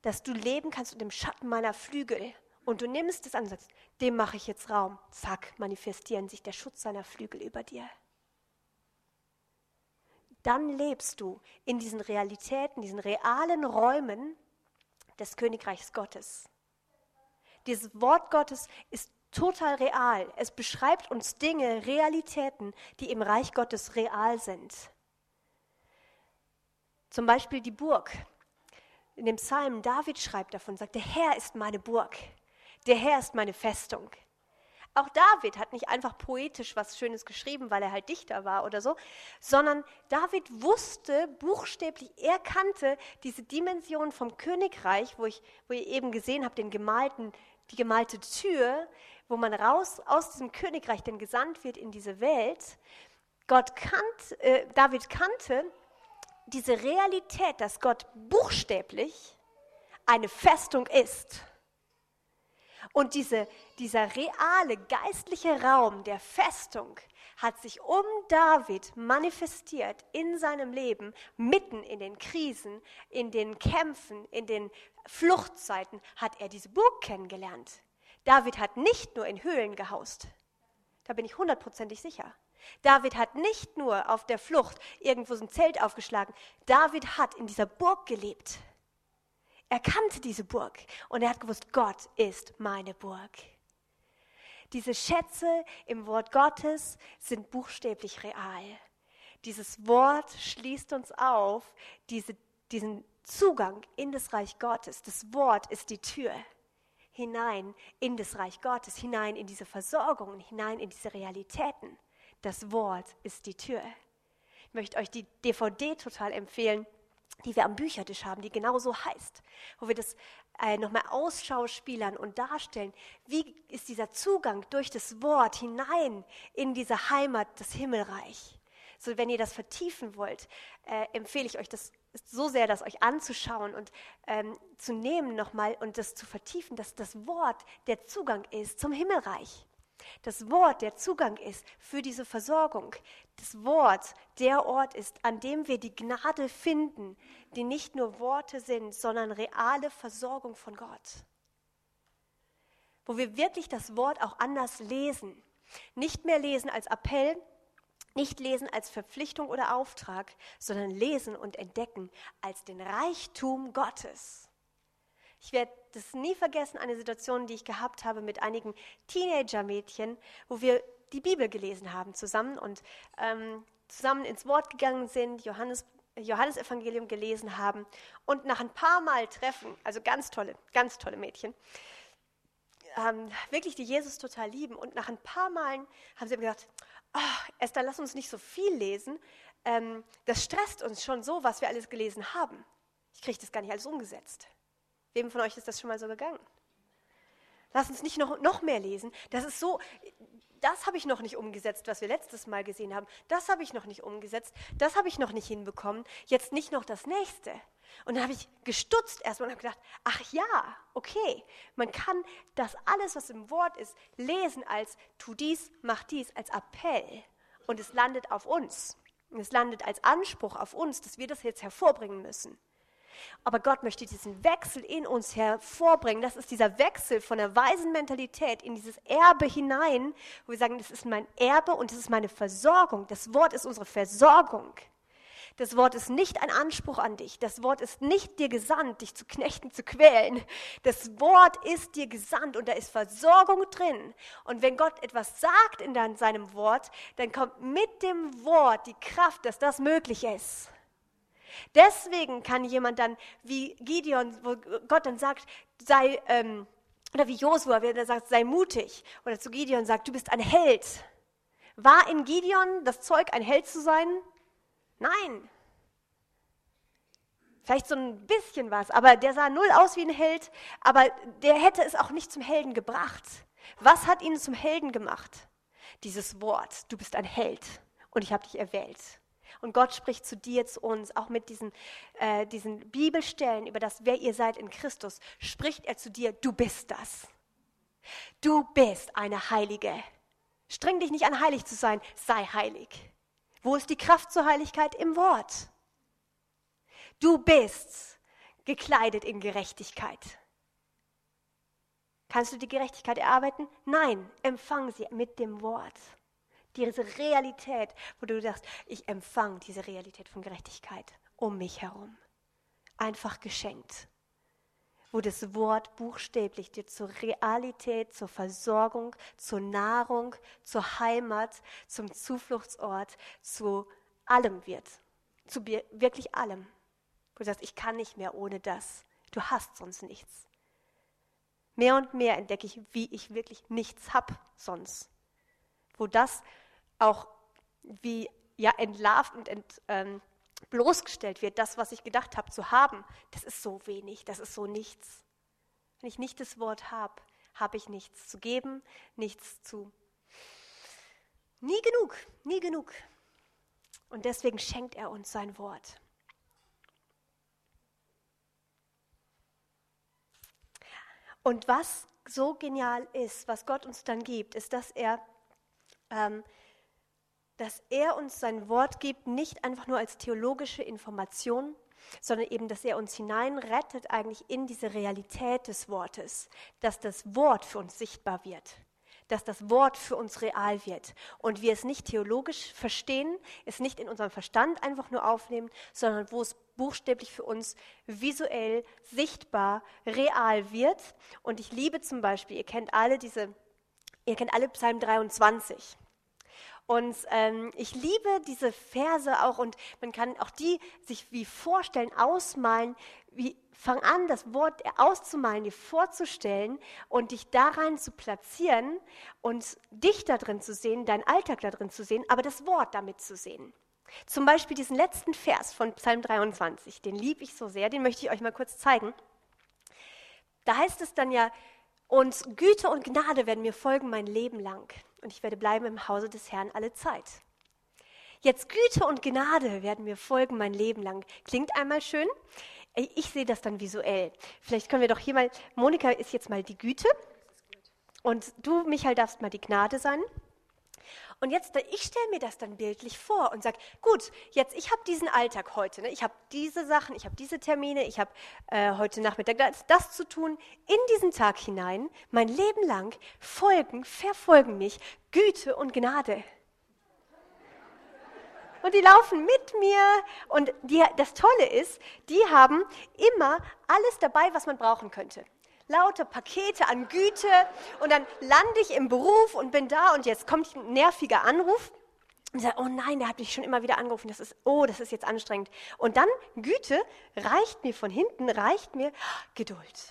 dass du leben kannst unter dem Schatten meiner Flügel und du nimmst es an und sagst, dem mache ich jetzt Raum, zack, manifestieren sich der Schutz seiner Flügel über dir. Dann lebst du in diesen Realitäten, diesen realen Räumen des Königreichs Gottes. Dieses Wort Gottes ist total real. Es beschreibt uns Dinge, Realitäten, die im Reich Gottes real sind. Zum Beispiel die Burg. In dem Psalm David schreibt davon, sagt, der Herr ist meine Burg, der Herr ist meine Festung. Auch David hat nicht einfach poetisch was Schönes geschrieben, weil er halt Dichter war oder so, sondern David wusste buchstäblich, er kannte diese Dimension vom Königreich, wo ich, wo ihr eben gesehen habt, den gemalten die gemalte Tür, wo man raus aus diesem Königreich denn gesandt wird in diese Welt. Gott kannt, äh, David kannte diese Realität, dass Gott buchstäblich eine Festung ist. Und diese, dieser reale geistliche Raum der Festung hat sich um David manifestiert in seinem Leben, mitten in den Krisen, in den Kämpfen, in den Fluchtzeiten hat er diese Burg kennengelernt. David hat nicht nur in Höhlen gehaust, da bin ich hundertprozentig sicher. David hat nicht nur auf der Flucht irgendwo so ein Zelt aufgeschlagen, David hat in dieser Burg gelebt. Er kannte diese Burg und er hat gewusst, Gott ist meine Burg. Diese Schätze im Wort Gottes sind buchstäblich real. Dieses Wort schließt uns auf, diese, diesen Zugang in das Reich Gottes. Das Wort ist die Tür hinein in das Reich Gottes, hinein in diese Versorgung, hinein in diese Realitäten. Das Wort ist die Tür. Ich möchte euch die DVD total empfehlen, die wir am Büchertisch haben, die genauso heißt, wo wir das äh, nochmal ausschauspielern und darstellen, wie ist dieser Zugang durch das Wort hinein in diese Heimat, das Himmelreich. So, wenn ihr das vertiefen wollt, äh, empfehle ich euch das so sehr, das euch anzuschauen und ähm, zu nehmen nochmal und das zu vertiefen, dass das Wort der Zugang ist zum Himmelreich. Das Wort der Zugang ist für diese Versorgung. Das Wort der Ort ist, an dem wir die Gnade finden, die nicht nur Worte sind, sondern reale Versorgung von Gott. Wo wir wirklich das Wort auch anders lesen. Nicht mehr lesen als Appell, nicht lesen als Verpflichtung oder Auftrag, sondern lesen und entdecken als den Reichtum Gottes. Ich werde das nie vergessen, eine Situation, die ich gehabt habe mit einigen Teenager-Mädchen, wo wir die Bibel gelesen haben zusammen und ähm, zusammen ins Wort gegangen sind, Johannes, Johannesevangelium gelesen haben und nach ein paar Mal treffen, also ganz tolle, ganz tolle Mädchen, ähm, wirklich die Jesus total lieben und nach ein paar Malen haben sie mir gesagt, oh, Esther, lass uns nicht so viel lesen, ähm, das stresst uns schon so, was wir alles gelesen haben. Ich kriege das gar nicht alles umgesetzt. Wem von euch ist das schon mal so gegangen? Lass uns nicht noch, noch mehr lesen. Das ist so, das habe ich noch nicht umgesetzt, was wir letztes Mal gesehen haben. Das habe ich noch nicht umgesetzt. Das habe ich noch nicht hinbekommen. Jetzt nicht noch das nächste. Und dann habe ich gestutzt erstmal und habe gedacht, ach ja, okay, man kann das alles, was im Wort ist, lesen als tu dies, mach dies, als Appell. Und es landet auf uns. Es landet als Anspruch auf uns, dass wir das jetzt hervorbringen müssen. Aber Gott möchte diesen Wechsel in uns hervorbringen. Das ist dieser Wechsel von der weisen Mentalität in dieses Erbe hinein, wo wir sagen, das ist mein Erbe und das ist meine Versorgung. Das Wort ist unsere Versorgung. Das Wort ist nicht ein Anspruch an dich. Das Wort ist nicht dir gesandt, dich zu knechten, zu quälen. Das Wort ist dir gesandt und da ist Versorgung drin. Und wenn Gott etwas sagt in seinem Wort, dann kommt mit dem Wort die Kraft, dass das möglich ist. Deswegen kann jemand dann, wie Gideon, wo Gott dann sagt, sei, ähm, oder wie Josua, wer sagt, sei mutig, oder zu Gideon sagt, du bist ein Held. War in Gideon das Zeug, ein Held zu sein? Nein. Vielleicht so ein bisschen was, aber der sah null aus wie ein Held, aber der hätte es auch nicht zum Helden gebracht. Was hat ihn zum Helden gemacht? Dieses Wort, du bist ein Held und ich habe dich erwählt. Und Gott spricht zu dir, zu uns, auch mit diesen, äh, diesen Bibelstellen über das, wer ihr seid in Christus, spricht er zu dir, du bist das. Du bist eine Heilige. Streng dich nicht an, heilig zu sein, sei heilig. Wo ist die Kraft zur Heiligkeit? Im Wort. Du bist gekleidet in Gerechtigkeit. Kannst du die Gerechtigkeit erarbeiten? Nein, empfang sie mit dem Wort. Diese Realität, wo du sagst, ich empfange diese Realität von Gerechtigkeit um mich herum. Einfach geschenkt. Wo das Wort buchstäblich dir zur Realität, zur Versorgung, zur Nahrung, zur Heimat, zum Zufluchtsort, zu allem wird. Zu wirklich allem. Wo du sagst, ich kann nicht mehr ohne das. Du hast sonst nichts. Mehr und mehr entdecke ich, wie ich wirklich nichts habe sonst. Wo das auch wie ja entlarvt und ent, ähm, bloßgestellt wird, das, was ich gedacht habe zu haben, das ist so wenig, das ist so nichts. Wenn ich nicht das Wort habe, habe ich nichts zu geben, nichts zu. Nie genug, nie genug. Und deswegen schenkt er uns sein Wort. Und was so genial ist, was Gott uns dann gibt, ist, dass er ähm, dass er uns sein Wort gibt, nicht einfach nur als theologische Information, sondern eben, dass er uns hineinrettet eigentlich in diese Realität des Wortes, dass das Wort für uns sichtbar wird, dass das Wort für uns real wird und wir es nicht theologisch verstehen, es nicht in unserem Verstand einfach nur aufnehmen, sondern wo es buchstäblich für uns visuell sichtbar, real wird. Und ich liebe zum Beispiel, ihr kennt alle diese, ihr kennt alle Psalm 23. Und ähm, ich liebe diese Verse auch und man kann auch die sich wie vorstellen, ausmalen, wie fang an, das Wort auszumalen, dir vorzustellen und dich daran zu platzieren und dich da drin zu sehen, deinen Alltag da drin zu sehen, aber das Wort damit zu sehen. Zum Beispiel diesen letzten Vers von Psalm 23, den liebe ich so sehr, den möchte ich euch mal kurz zeigen. Da heißt es dann ja, und Güte und Gnade werden mir folgen mein Leben lang und ich werde bleiben im Hause des Herrn alle Zeit. Jetzt Güte und Gnade werden mir folgen mein Leben lang. Klingt einmal schön. Ich sehe das dann visuell. Vielleicht können wir doch hier mal, Monika ist jetzt mal die Güte und du, Michael, darfst mal die Gnade sein. Und jetzt, ich stelle mir das dann bildlich vor und sage, gut, jetzt, ich habe diesen Alltag heute, ne? ich habe diese Sachen, ich habe diese Termine, ich habe äh, heute Nachmittag das, das zu tun, in diesen Tag hinein, mein Leben lang folgen, verfolgen mich Güte und Gnade. Und die laufen mit mir. Und die, das Tolle ist, die haben immer alles dabei, was man brauchen könnte lauter Pakete an Güte und dann lande ich im Beruf und bin da und jetzt kommt ein nerviger Anruf. Und ich sage, oh nein, der hat mich schon immer wieder angerufen. Das ist, oh, das ist jetzt anstrengend. Und dann Güte reicht mir von hinten, reicht mir Geduld.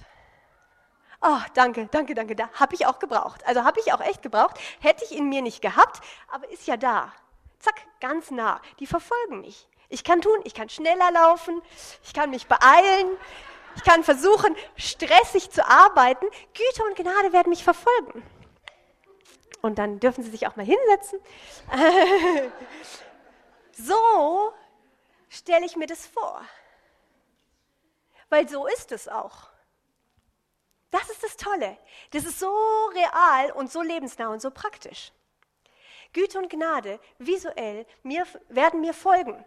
Oh, danke, danke, danke. Da habe ich auch gebraucht. Also habe ich auch echt gebraucht. Hätte ich in mir nicht gehabt, aber ist ja da. Zack, ganz nah. Die verfolgen mich. Ich kann tun, ich kann schneller laufen, ich kann mich beeilen, ich kann versuchen, stressig zu arbeiten. Güte und Gnade werden mich verfolgen. Und dann dürfen Sie sich auch mal hinsetzen. so stelle ich mir das vor. Weil so ist es auch. Das ist das Tolle. Das ist so real und so lebensnah und so praktisch. Güte und Gnade visuell mir, werden mir folgen.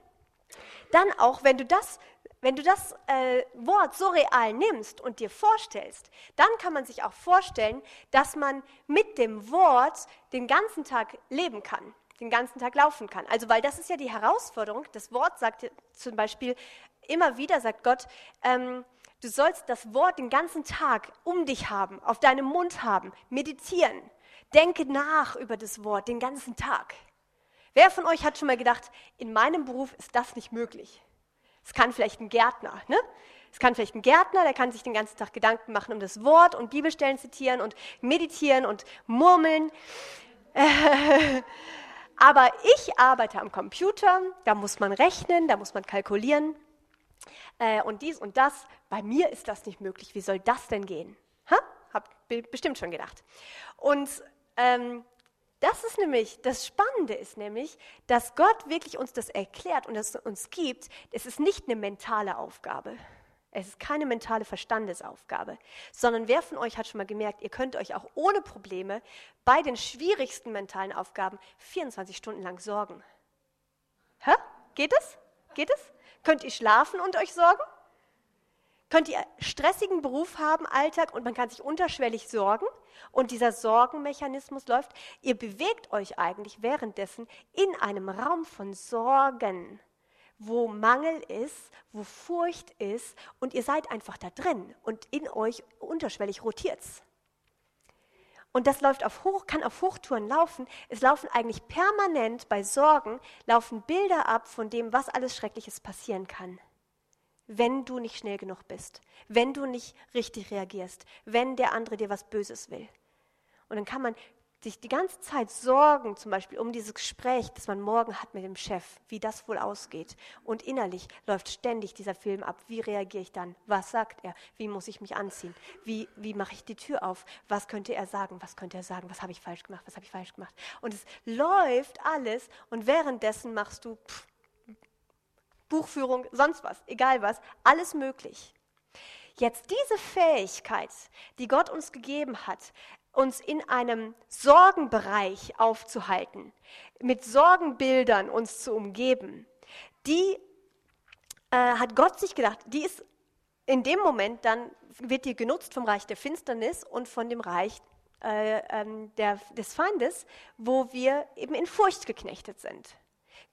Dann auch, wenn du das wenn du das äh, Wort so real nimmst und dir vorstellst, dann kann man sich auch vorstellen, dass man mit dem Wort den ganzen Tag leben kann, den ganzen Tag laufen kann. Also, weil das ist ja die Herausforderung. Das Wort sagt zum Beispiel immer wieder, sagt Gott, ähm, du sollst das Wort den ganzen Tag um dich haben, auf deinem Mund haben, meditieren. Denke nach über das Wort den ganzen Tag. Wer von euch hat schon mal gedacht, in meinem Beruf ist das nicht möglich? Es kann vielleicht ein Gärtner, ne? Es kann vielleicht ein Gärtner, der kann sich den ganzen Tag Gedanken machen um das Wort und Bibelstellen zitieren und meditieren und murmeln. Aber ich arbeite am Computer, da muss man rechnen, da muss man kalkulieren äh, und dies und das. Bei mir ist das nicht möglich. Wie soll das denn gehen? Ha? Hab bestimmt schon gedacht. Und ähm, das ist nämlich, das Spannende ist nämlich, dass Gott wirklich uns das erklärt und es uns gibt. Es ist nicht eine mentale Aufgabe. Es ist keine mentale Verstandesaufgabe, sondern wer von euch hat schon mal gemerkt, ihr könnt euch auch ohne Probleme bei den schwierigsten mentalen Aufgaben 24 Stunden lang sorgen. Hä? Geht es? Geht es? Könnt ihr schlafen und euch sorgen? Könnt ihr stressigen Beruf haben, Alltag und man kann sich unterschwellig sorgen und dieser Sorgenmechanismus läuft? Ihr bewegt euch eigentlich währenddessen in einem Raum von Sorgen wo Mangel ist, wo Furcht ist und ihr seid einfach da drin und in euch unterschwellig rotiert's. Und das läuft auf Hoch, kann auf Hochtouren laufen. Es laufen eigentlich permanent bei Sorgen, laufen Bilder ab von dem, was alles Schreckliches passieren kann. Wenn du nicht schnell genug bist, wenn du nicht richtig reagierst, wenn der andere dir was Böses will. Und dann kann man sich die ganze Zeit sorgen, zum Beispiel um dieses Gespräch, das man morgen hat mit dem Chef, wie das wohl ausgeht. Und innerlich läuft ständig dieser Film ab. Wie reagiere ich dann? Was sagt er? Wie muss ich mich anziehen? Wie, wie mache ich die Tür auf? Was könnte er sagen? Was könnte er sagen? Was habe ich falsch gemacht? Was habe ich falsch gemacht? Und es läuft alles und währenddessen machst du pff, Buchführung, sonst was, egal was, alles möglich. Jetzt diese Fähigkeit, die Gott uns gegeben hat, uns in einem Sorgenbereich aufzuhalten, mit Sorgenbildern uns zu umgeben, die äh, hat Gott sich gedacht, die ist in dem Moment dann, wird die genutzt vom Reich der Finsternis und von dem Reich äh, ähm, der, des Feindes, wo wir eben in Furcht geknechtet sind.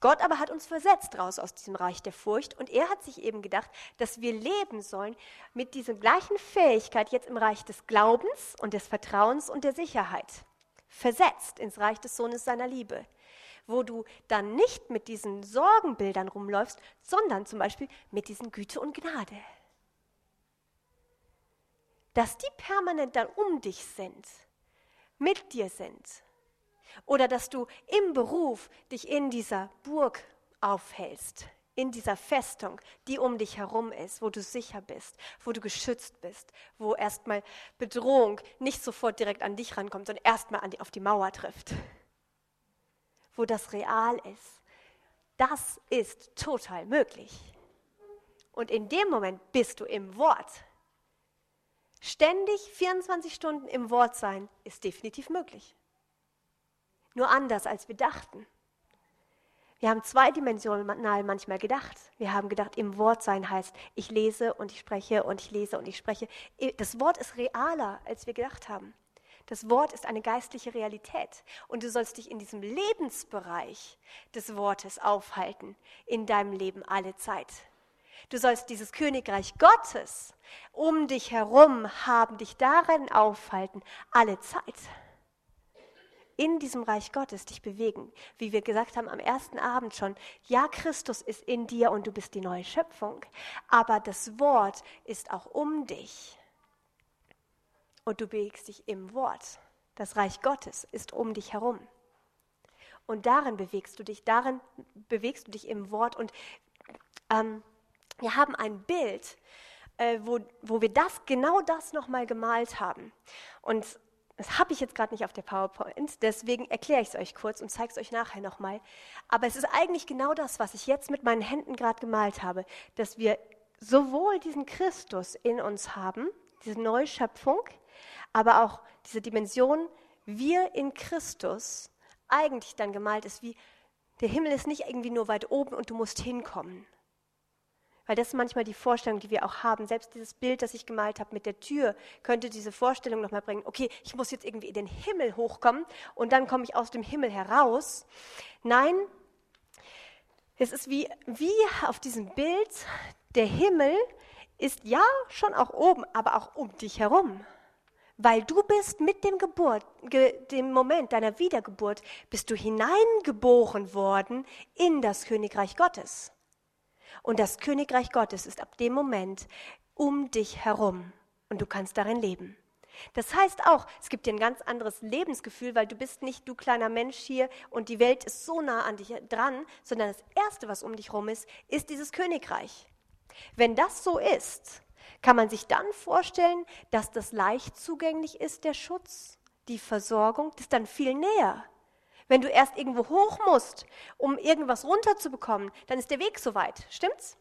Gott aber hat uns versetzt raus aus diesem Reich der Furcht und er hat sich eben gedacht, dass wir leben sollen mit dieser gleichen Fähigkeit jetzt im Reich des Glaubens und des Vertrauens und der Sicherheit. Versetzt ins Reich des Sohnes seiner Liebe, wo du dann nicht mit diesen Sorgenbildern rumläufst, sondern zum Beispiel mit diesen Güte und Gnade. Dass die permanent dann um dich sind, mit dir sind oder dass du im Beruf dich in dieser Burg aufhältst, in dieser Festung, die um dich herum ist, wo du sicher bist, wo du geschützt bist, wo erstmal Bedrohung nicht sofort direkt an dich rankommt, sondern erstmal auf die Mauer trifft. Wo das real ist. Das ist total möglich. Und in dem Moment bist du im Wort. Ständig 24 Stunden im Wort sein ist definitiv möglich nur anders, als wir dachten. Wir haben zweidimensional manchmal gedacht. Wir haben gedacht, im Wort sein heißt, ich lese und ich spreche und ich lese und ich spreche. Das Wort ist realer, als wir gedacht haben. Das Wort ist eine geistliche Realität und du sollst dich in diesem Lebensbereich des Wortes aufhalten, in deinem Leben alle Zeit. Du sollst dieses Königreich Gottes um dich herum haben, dich darin aufhalten, alle Zeit in diesem Reich Gottes dich bewegen. Wie wir gesagt haben am ersten Abend schon, ja, Christus ist in dir und du bist die neue Schöpfung, aber das Wort ist auch um dich. Und du bewegst dich im Wort. Das Reich Gottes ist um dich herum. Und darin bewegst du dich, darin bewegst du dich im Wort. Und ähm, wir haben ein Bild, äh, wo, wo wir das, genau das nochmal gemalt haben. Und das habe ich jetzt gerade nicht auf der PowerPoint, deswegen erkläre ich es euch kurz und zeige es euch nachher nochmal. Aber es ist eigentlich genau das, was ich jetzt mit meinen Händen gerade gemalt habe, dass wir sowohl diesen Christus in uns haben, diese Neuschöpfung, aber auch diese Dimension, wir in Christus, eigentlich dann gemalt ist wie, der Himmel ist nicht irgendwie nur weit oben und du musst hinkommen. Weil das ist manchmal die Vorstellung, die wir auch haben. Selbst dieses Bild, das ich gemalt habe mit der Tür, könnte diese Vorstellung nochmal bringen, okay, ich muss jetzt irgendwie in den Himmel hochkommen und dann komme ich aus dem Himmel heraus. Nein, es ist wie, wie auf diesem Bild, der Himmel ist ja schon auch oben, aber auch um dich herum. Weil du bist mit dem Geburt, ge, dem Moment deiner Wiedergeburt, bist du hineingeboren worden in das Königreich Gottes. Und das Königreich Gottes ist ab dem Moment um dich herum und du kannst darin leben. Das heißt auch, es gibt dir ein ganz anderes Lebensgefühl, weil du bist nicht du kleiner Mensch hier und die Welt ist so nah an dich dran, sondern das Erste, was um dich herum ist, ist dieses Königreich. Wenn das so ist, kann man sich dann vorstellen, dass das leicht zugänglich ist, der Schutz, die Versorgung, das ist dann viel näher. Wenn du erst irgendwo hoch musst, um irgendwas runterzubekommen, dann ist der Weg so weit. Stimmt's?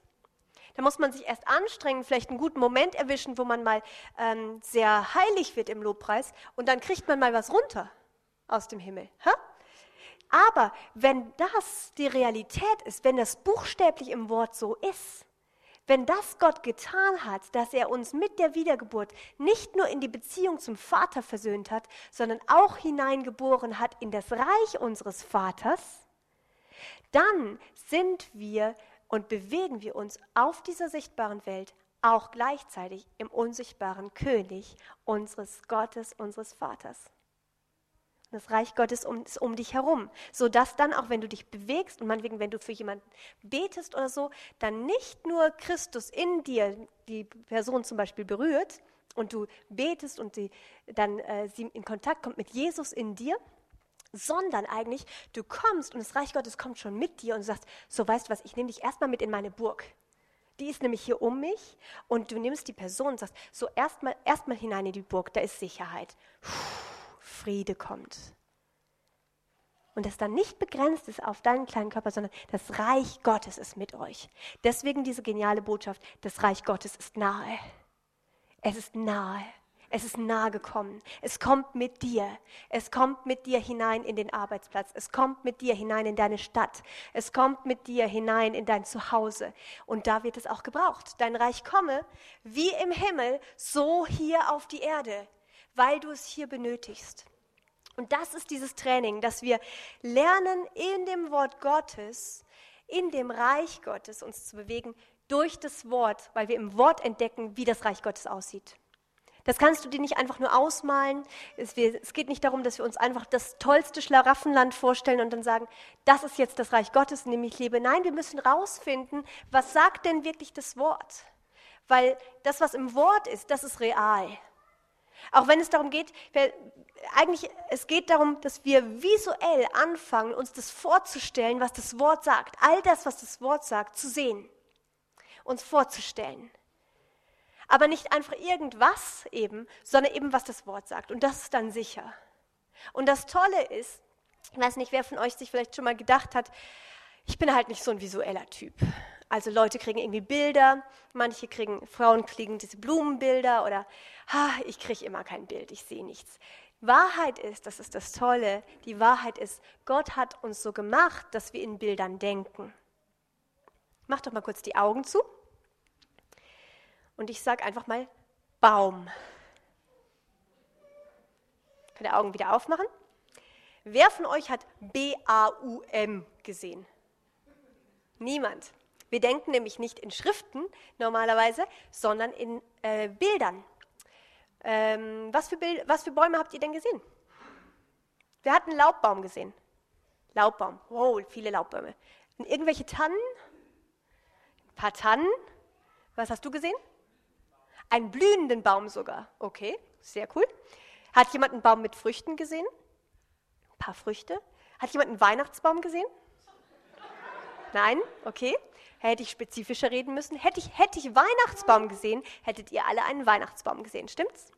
Da muss man sich erst anstrengen, vielleicht einen guten Moment erwischen, wo man mal ähm, sehr heilig wird im Lobpreis und dann kriegt man mal was runter aus dem Himmel. Ha? Aber wenn das die Realität ist, wenn das buchstäblich im Wort so ist, wenn das Gott getan hat, dass er uns mit der Wiedergeburt nicht nur in die Beziehung zum Vater versöhnt hat, sondern auch hineingeboren hat in das Reich unseres Vaters, dann sind wir und bewegen wir uns auf dieser sichtbaren Welt auch gleichzeitig im unsichtbaren König unseres Gottes, unseres Vaters. Das Reich Gottes um, ist um dich herum, sodass dann auch, wenn du dich bewegst und meinetwegen, wenn du für jemanden betest oder so, dann nicht nur Christus in dir die Person zum Beispiel berührt und du betest und sie, dann äh, sie in Kontakt kommt mit Jesus in dir, sondern eigentlich du kommst und das Reich Gottes kommt schon mit dir und du sagst, so weißt du was, ich nehme dich erstmal mit in meine Burg. Die ist nämlich hier um mich und du nimmst die Person und sagst, so erstmal erstmal hinein in die Burg, da ist Sicherheit. Puh Friede kommt. Und das dann nicht begrenzt ist auf deinen kleinen Körper, sondern das Reich Gottes ist mit euch. Deswegen diese geniale Botschaft, das Reich Gottes ist nahe. Es ist nahe. Es ist nahe gekommen. Es kommt mit dir. Es kommt mit dir hinein in den Arbeitsplatz. Es kommt mit dir hinein in deine Stadt. Es kommt mit dir hinein in dein Zuhause. Und da wird es auch gebraucht. Dein Reich komme wie im Himmel, so hier auf die Erde, weil du es hier benötigst. Und das ist dieses Training, dass wir lernen, in dem Wort Gottes, in dem Reich Gottes uns zu bewegen durch das Wort, weil wir im Wort entdecken, wie das Reich Gottes aussieht. Das kannst du dir nicht einfach nur ausmalen. Es, geht nicht darum, dass wir uns einfach das tollste Schlaraffenland vorstellen und dann sagen, das ist jetzt das Reich Gottes, in dem ich lebe. Nein, wir müssen rausfinden, was sagt denn wirklich das Wort? Weil das, was im Wort ist, das ist real. Auch wenn es darum geht, eigentlich, es geht darum, dass wir visuell anfangen, uns das vorzustellen, was das Wort sagt. All das, was das Wort sagt, zu sehen. Uns vorzustellen. Aber nicht einfach irgendwas eben, sondern eben, was das Wort sagt. Und das ist dann sicher. Und das Tolle ist, ich weiß nicht, wer von euch sich vielleicht schon mal gedacht hat, ich bin halt nicht so ein visueller Typ. Also Leute kriegen irgendwie Bilder, manche kriegen, Frauen kriegen diese Blumenbilder oder ha, ich kriege immer kein Bild, ich sehe nichts. Wahrheit ist, das ist das Tolle, die Wahrheit ist, Gott hat uns so gemacht, dass wir in Bildern denken. Mach doch mal kurz die Augen zu und ich sage einfach mal Baum. Könnt ihr Augen wieder aufmachen? Wer von euch hat B-A-U-M gesehen? Niemand. Wir denken nämlich nicht in Schriften normalerweise, sondern in äh, Bildern. Ähm, was, für Bild, was für Bäume habt ihr denn gesehen? Wer hat einen Laubbaum gesehen? Laubbaum. Wow, viele Laubbäume. Und irgendwelche Tannen? Ein paar Tannen. Was hast du gesehen? Einen blühenden Baum sogar. Okay, sehr cool. Hat jemand einen Baum mit Früchten gesehen? Ein paar Früchte. Hat jemand einen Weihnachtsbaum gesehen? Nein? Okay. Hätte ich spezifischer reden müssen. Hätte ich, hätte ich Weihnachtsbaum gesehen, hättet ihr alle einen Weihnachtsbaum gesehen. Stimmt's?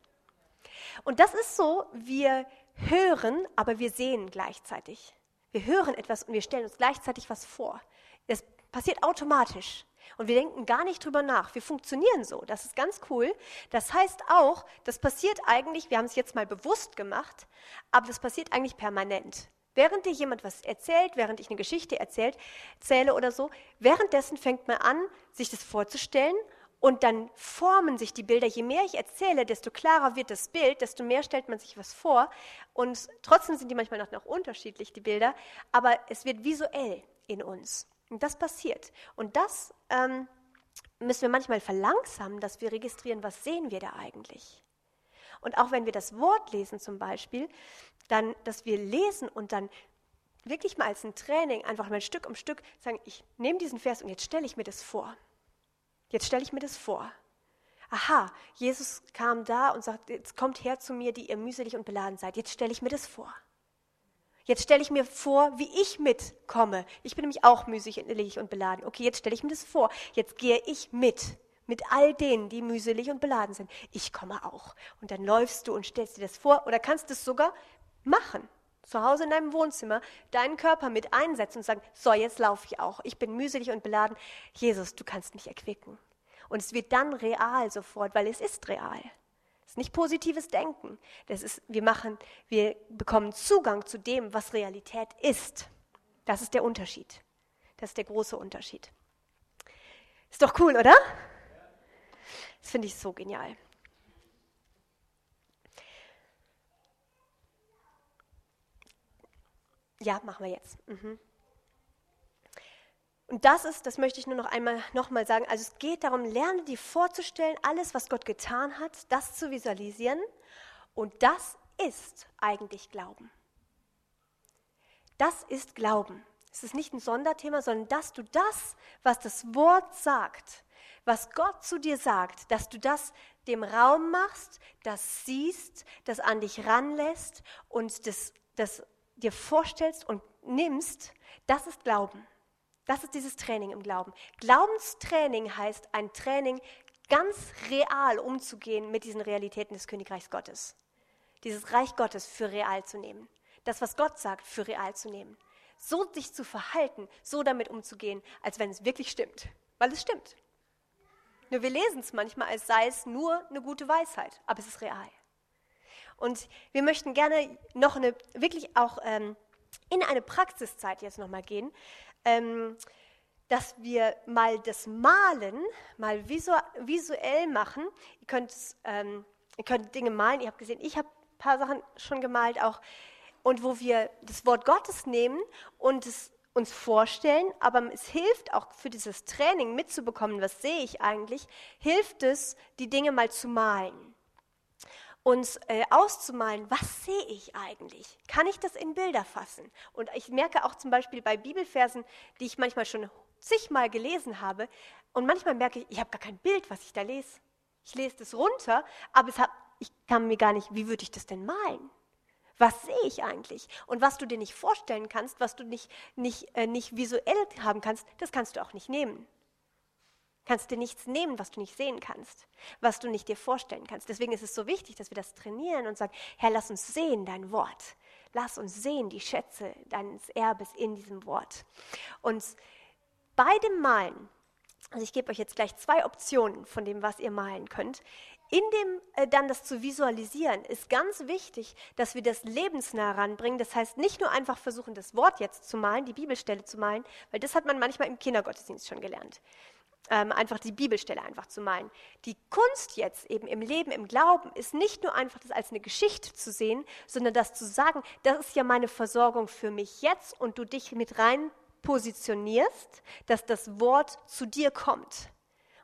Und das ist so, wir hören, aber wir sehen gleichzeitig. Wir hören etwas und wir stellen uns gleichzeitig was vor. Das passiert automatisch. Und wir denken gar nicht drüber nach. Wir funktionieren so. Das ist ganz cool. Das heißt auch, das passiert eigentlich, wir haben es jetzt mal bewusst gemacht, aber das passiert eigentlich permanent. Während dir jemand was erzählt, während ich eine Geschichte erzählt, erzähle oder so, währenddessen fängt man an, sich das vorzustellen und dann formen sich die Bilder. Je mehr ich erzähle, desto klarer wird das Bild, desto mehr stellt man sich was vor. Und trotzdem sind die manchmal noch, noch unterschiedlich, die Bilder, aber es wird visuell in uns. Und das passiert. Und das ähm, müssen wir manchmal verlangsamen, dass wir registrieren, was sehen wir da eigentlich. Und auch wenn wir das Wort lesen zum Beispiel, dann, dass wir lesen und dann wirklich mal als ein Training einfach mal Stück um Stück sagen, ich nehme diesen Vers und jetzt stelle ich mir das vor. Jetzt stelle ich mir das vor. Aha, Jesus kam da und sagt, jetzt kommt her zu mir, die ihr mühselig und beladen seid. Jetzt stelle ich mir das vor. Jetzt stelle ich mir vor, wie ich mitkomme. Ich bin nämlich auch mühselig und beladen. Okay, jetzt stelle ich mir das vor. Jetzt gehe ich mit. Mit all denen, die mühselig und beladen sind. Ich komme auch. Und dann läufst du und stellst dir das vor oder kannst es sogar machen. Zu Hause in deinem Wohnzimmer deinen Körper mit einsetzen und sagen, so, jetzt laufe ich auch. Ich bin mühselig und beladen. Jesus, du kannst mich erquicken. Und es wird dann real sofort, weil es ist real. Es ist nicht positives Denken. Das ist, wir machen, wir bekommen Zugang zu dem, was Realität ist. Das ist der Unterschied. Das ist der große Unterschied. Ist doch cool, oder? Das finde ich so genial. Ja, machen wir jetzt. Mhm. Und das ist, das möchte ich nur noch einmal nochmal sagen, also es geht darum, lerne dir vorzustellen, alles, was Gott getan hat, das zu visualisieren. Und das ist eigentlich Glauben. Das ist Glauben. Es ist nicht ein Sonderthema, sondern dass du das, was das Wort sagt, was Gott zu dir sagt, dass du das dem Raum machst, das siehst, das an dich ranlässt und das, das dir vorstellst und nimmst, das ist Glauben. Das ist dieses Training im Glauben. Glaubenstraining heißt ein Training, ganz real umzugehen mit diesen Realitäten des Königreichs Gottes. Dieses Reich Gottes für real zu nehmen. Das, was Gott sagt, für real zu nehmen. So sich zu verhalten, so damit umzugehen, als wenn es wirklich stimmt. Weil es stimmt. Nur wir lesen es manchmal, als sei es nur eine gute Weisheit, aber es ist real. Und wir möchten gerne noch eine, wirklich auch ähm, in eine Praxiszeit jetzt nochmal gehen, ähm, dass wir mal das Malen mal visu visuell machen. Ihr könnt, ähm, ihr könnt Dinge malen, ihr habt gesehen, ich habe ein paar Sachen schon gemalt auch. Und wo wir das Wort Gottes nehmen und es uns vorstellen, aber es hilft auch für dieses Training mitzubekommen, was sehe ich eigentlich, hilft es, die Dinge mal zu malen. Uns äh, auszumalen, was sehe ich eigentlich? Kann ich das in Bilder fassen? Und ich merke auch zum Beispiel bei Bibelversen, die ich manchmal schon zigmal gelesen habe, und manchmal merke ich, ich habe gar kein Bild, was ich da lese. Ich lese das runter, aber hab, ich kann mir gar nicht, wie würde ich das denn malen? Was sehe ich eigentlich? Und was du dir nicht vorstellen kannst, was du nicht, nicht, äh, nicht visuell haben kannst, das kannst du auch nicht nehmen. Kannst dir nichts nehmen, was du nicht sehen kannst, was du nicht dir vorstellen kannst. Deswegen ist es so wichtig, dass wir das trainieren und sagen, Herr, lass uns sehen dein Wort. Lass uns sehen die Schätze deines Erbes in diesem Wort. Und bei dem Malen, also ich gebe euch jetzt gleich zwei Optionen von dem, was ihr malen könnt. In dem äh, dann das zu visualisieren, ist ganz wichtig, dass wir das lebensnah ranbringen. Das heißt, nicht nur einfach versuchen, das Wort jetzt zu malen, die Bibelstelle zu malen, weil das hat man manchmal im Kindergottesdienst schon gelernt. Ähm, einfach die Bibelstelle einfach zu malen. Die Kunst jetzt eben im Leben, im Glauben, ist nicht nur einfach das als eine Geschichte zu sehen, sondern das zu sagen, das ist ja meine Versorgung für mich jetzt und du dich mit rein positionierst, dass das Wort zu dir kommt.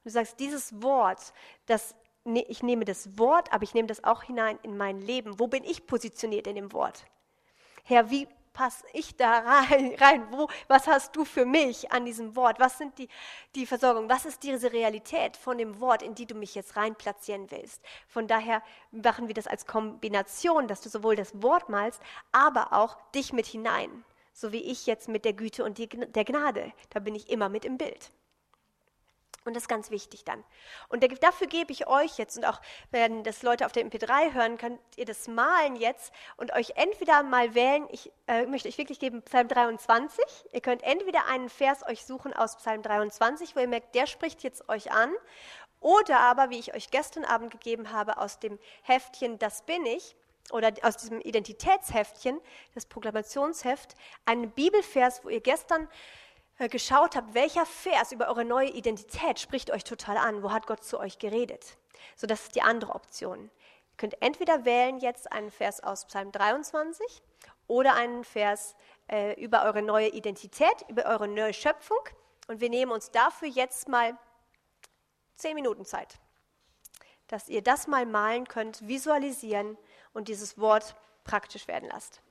Und du sagst, dieses Wort, das Ne, ich nehme das Wort, aber ich nehme das auch hinein in mein Leben. Wo bin ich positioniert in dem Wort? Herr, wie passe ich da rein? rein? Wo, was hast du für mich an diesem Wort? Was sind die, die Versorgung? Was ist diese Realität von dem Wort, in die du mich jetzt rein platzieren willst? Von daher machen wir das als Kombination, dass du sowohl das Wort malst, aber auch dich mit hinein. So wie ich jetzt mit der Güte und die, der Gnade. Da bin ich immer mit im Bild. Und das ist ganz wichtig dann. Und dafür gebe ich euch jetzt, und auch wenn das Leute auf der MP3 hören, könnt ihr das malen jetzt und euch entweder mal wählen, ich äh, möchte euch wirklich geben, Psalm 23. Ihr könnt entweder einen Vers euch suchen aus Psalm 23, wo ihr merkt, der spricht jetzt euch an. Oder aber, wie ich euch gestern Abend gegeben habe, aus dem Heftchen Das bin ich, oder aus diesem Identitätsheftchen, das Proklamationsheft, einen Bibelvers, wo ihr gestern geschaut habt, welcher Vers über eure neue Identität spricht euch total an, wo hat Gott zu euch geredet. So, das ist die andere Option. Ihr könnt entweder wählen jetzt einen Vers aus Psalm 23 oder einen Vers äh, über eure neue Identität, über eure neue Schöpfung. Und wir nehmen uns dafür jetzt mal zehn Minuten Zeit, dass ihr das mal malen könnt, visualisieren und dieses Wort praktisch werden lasst.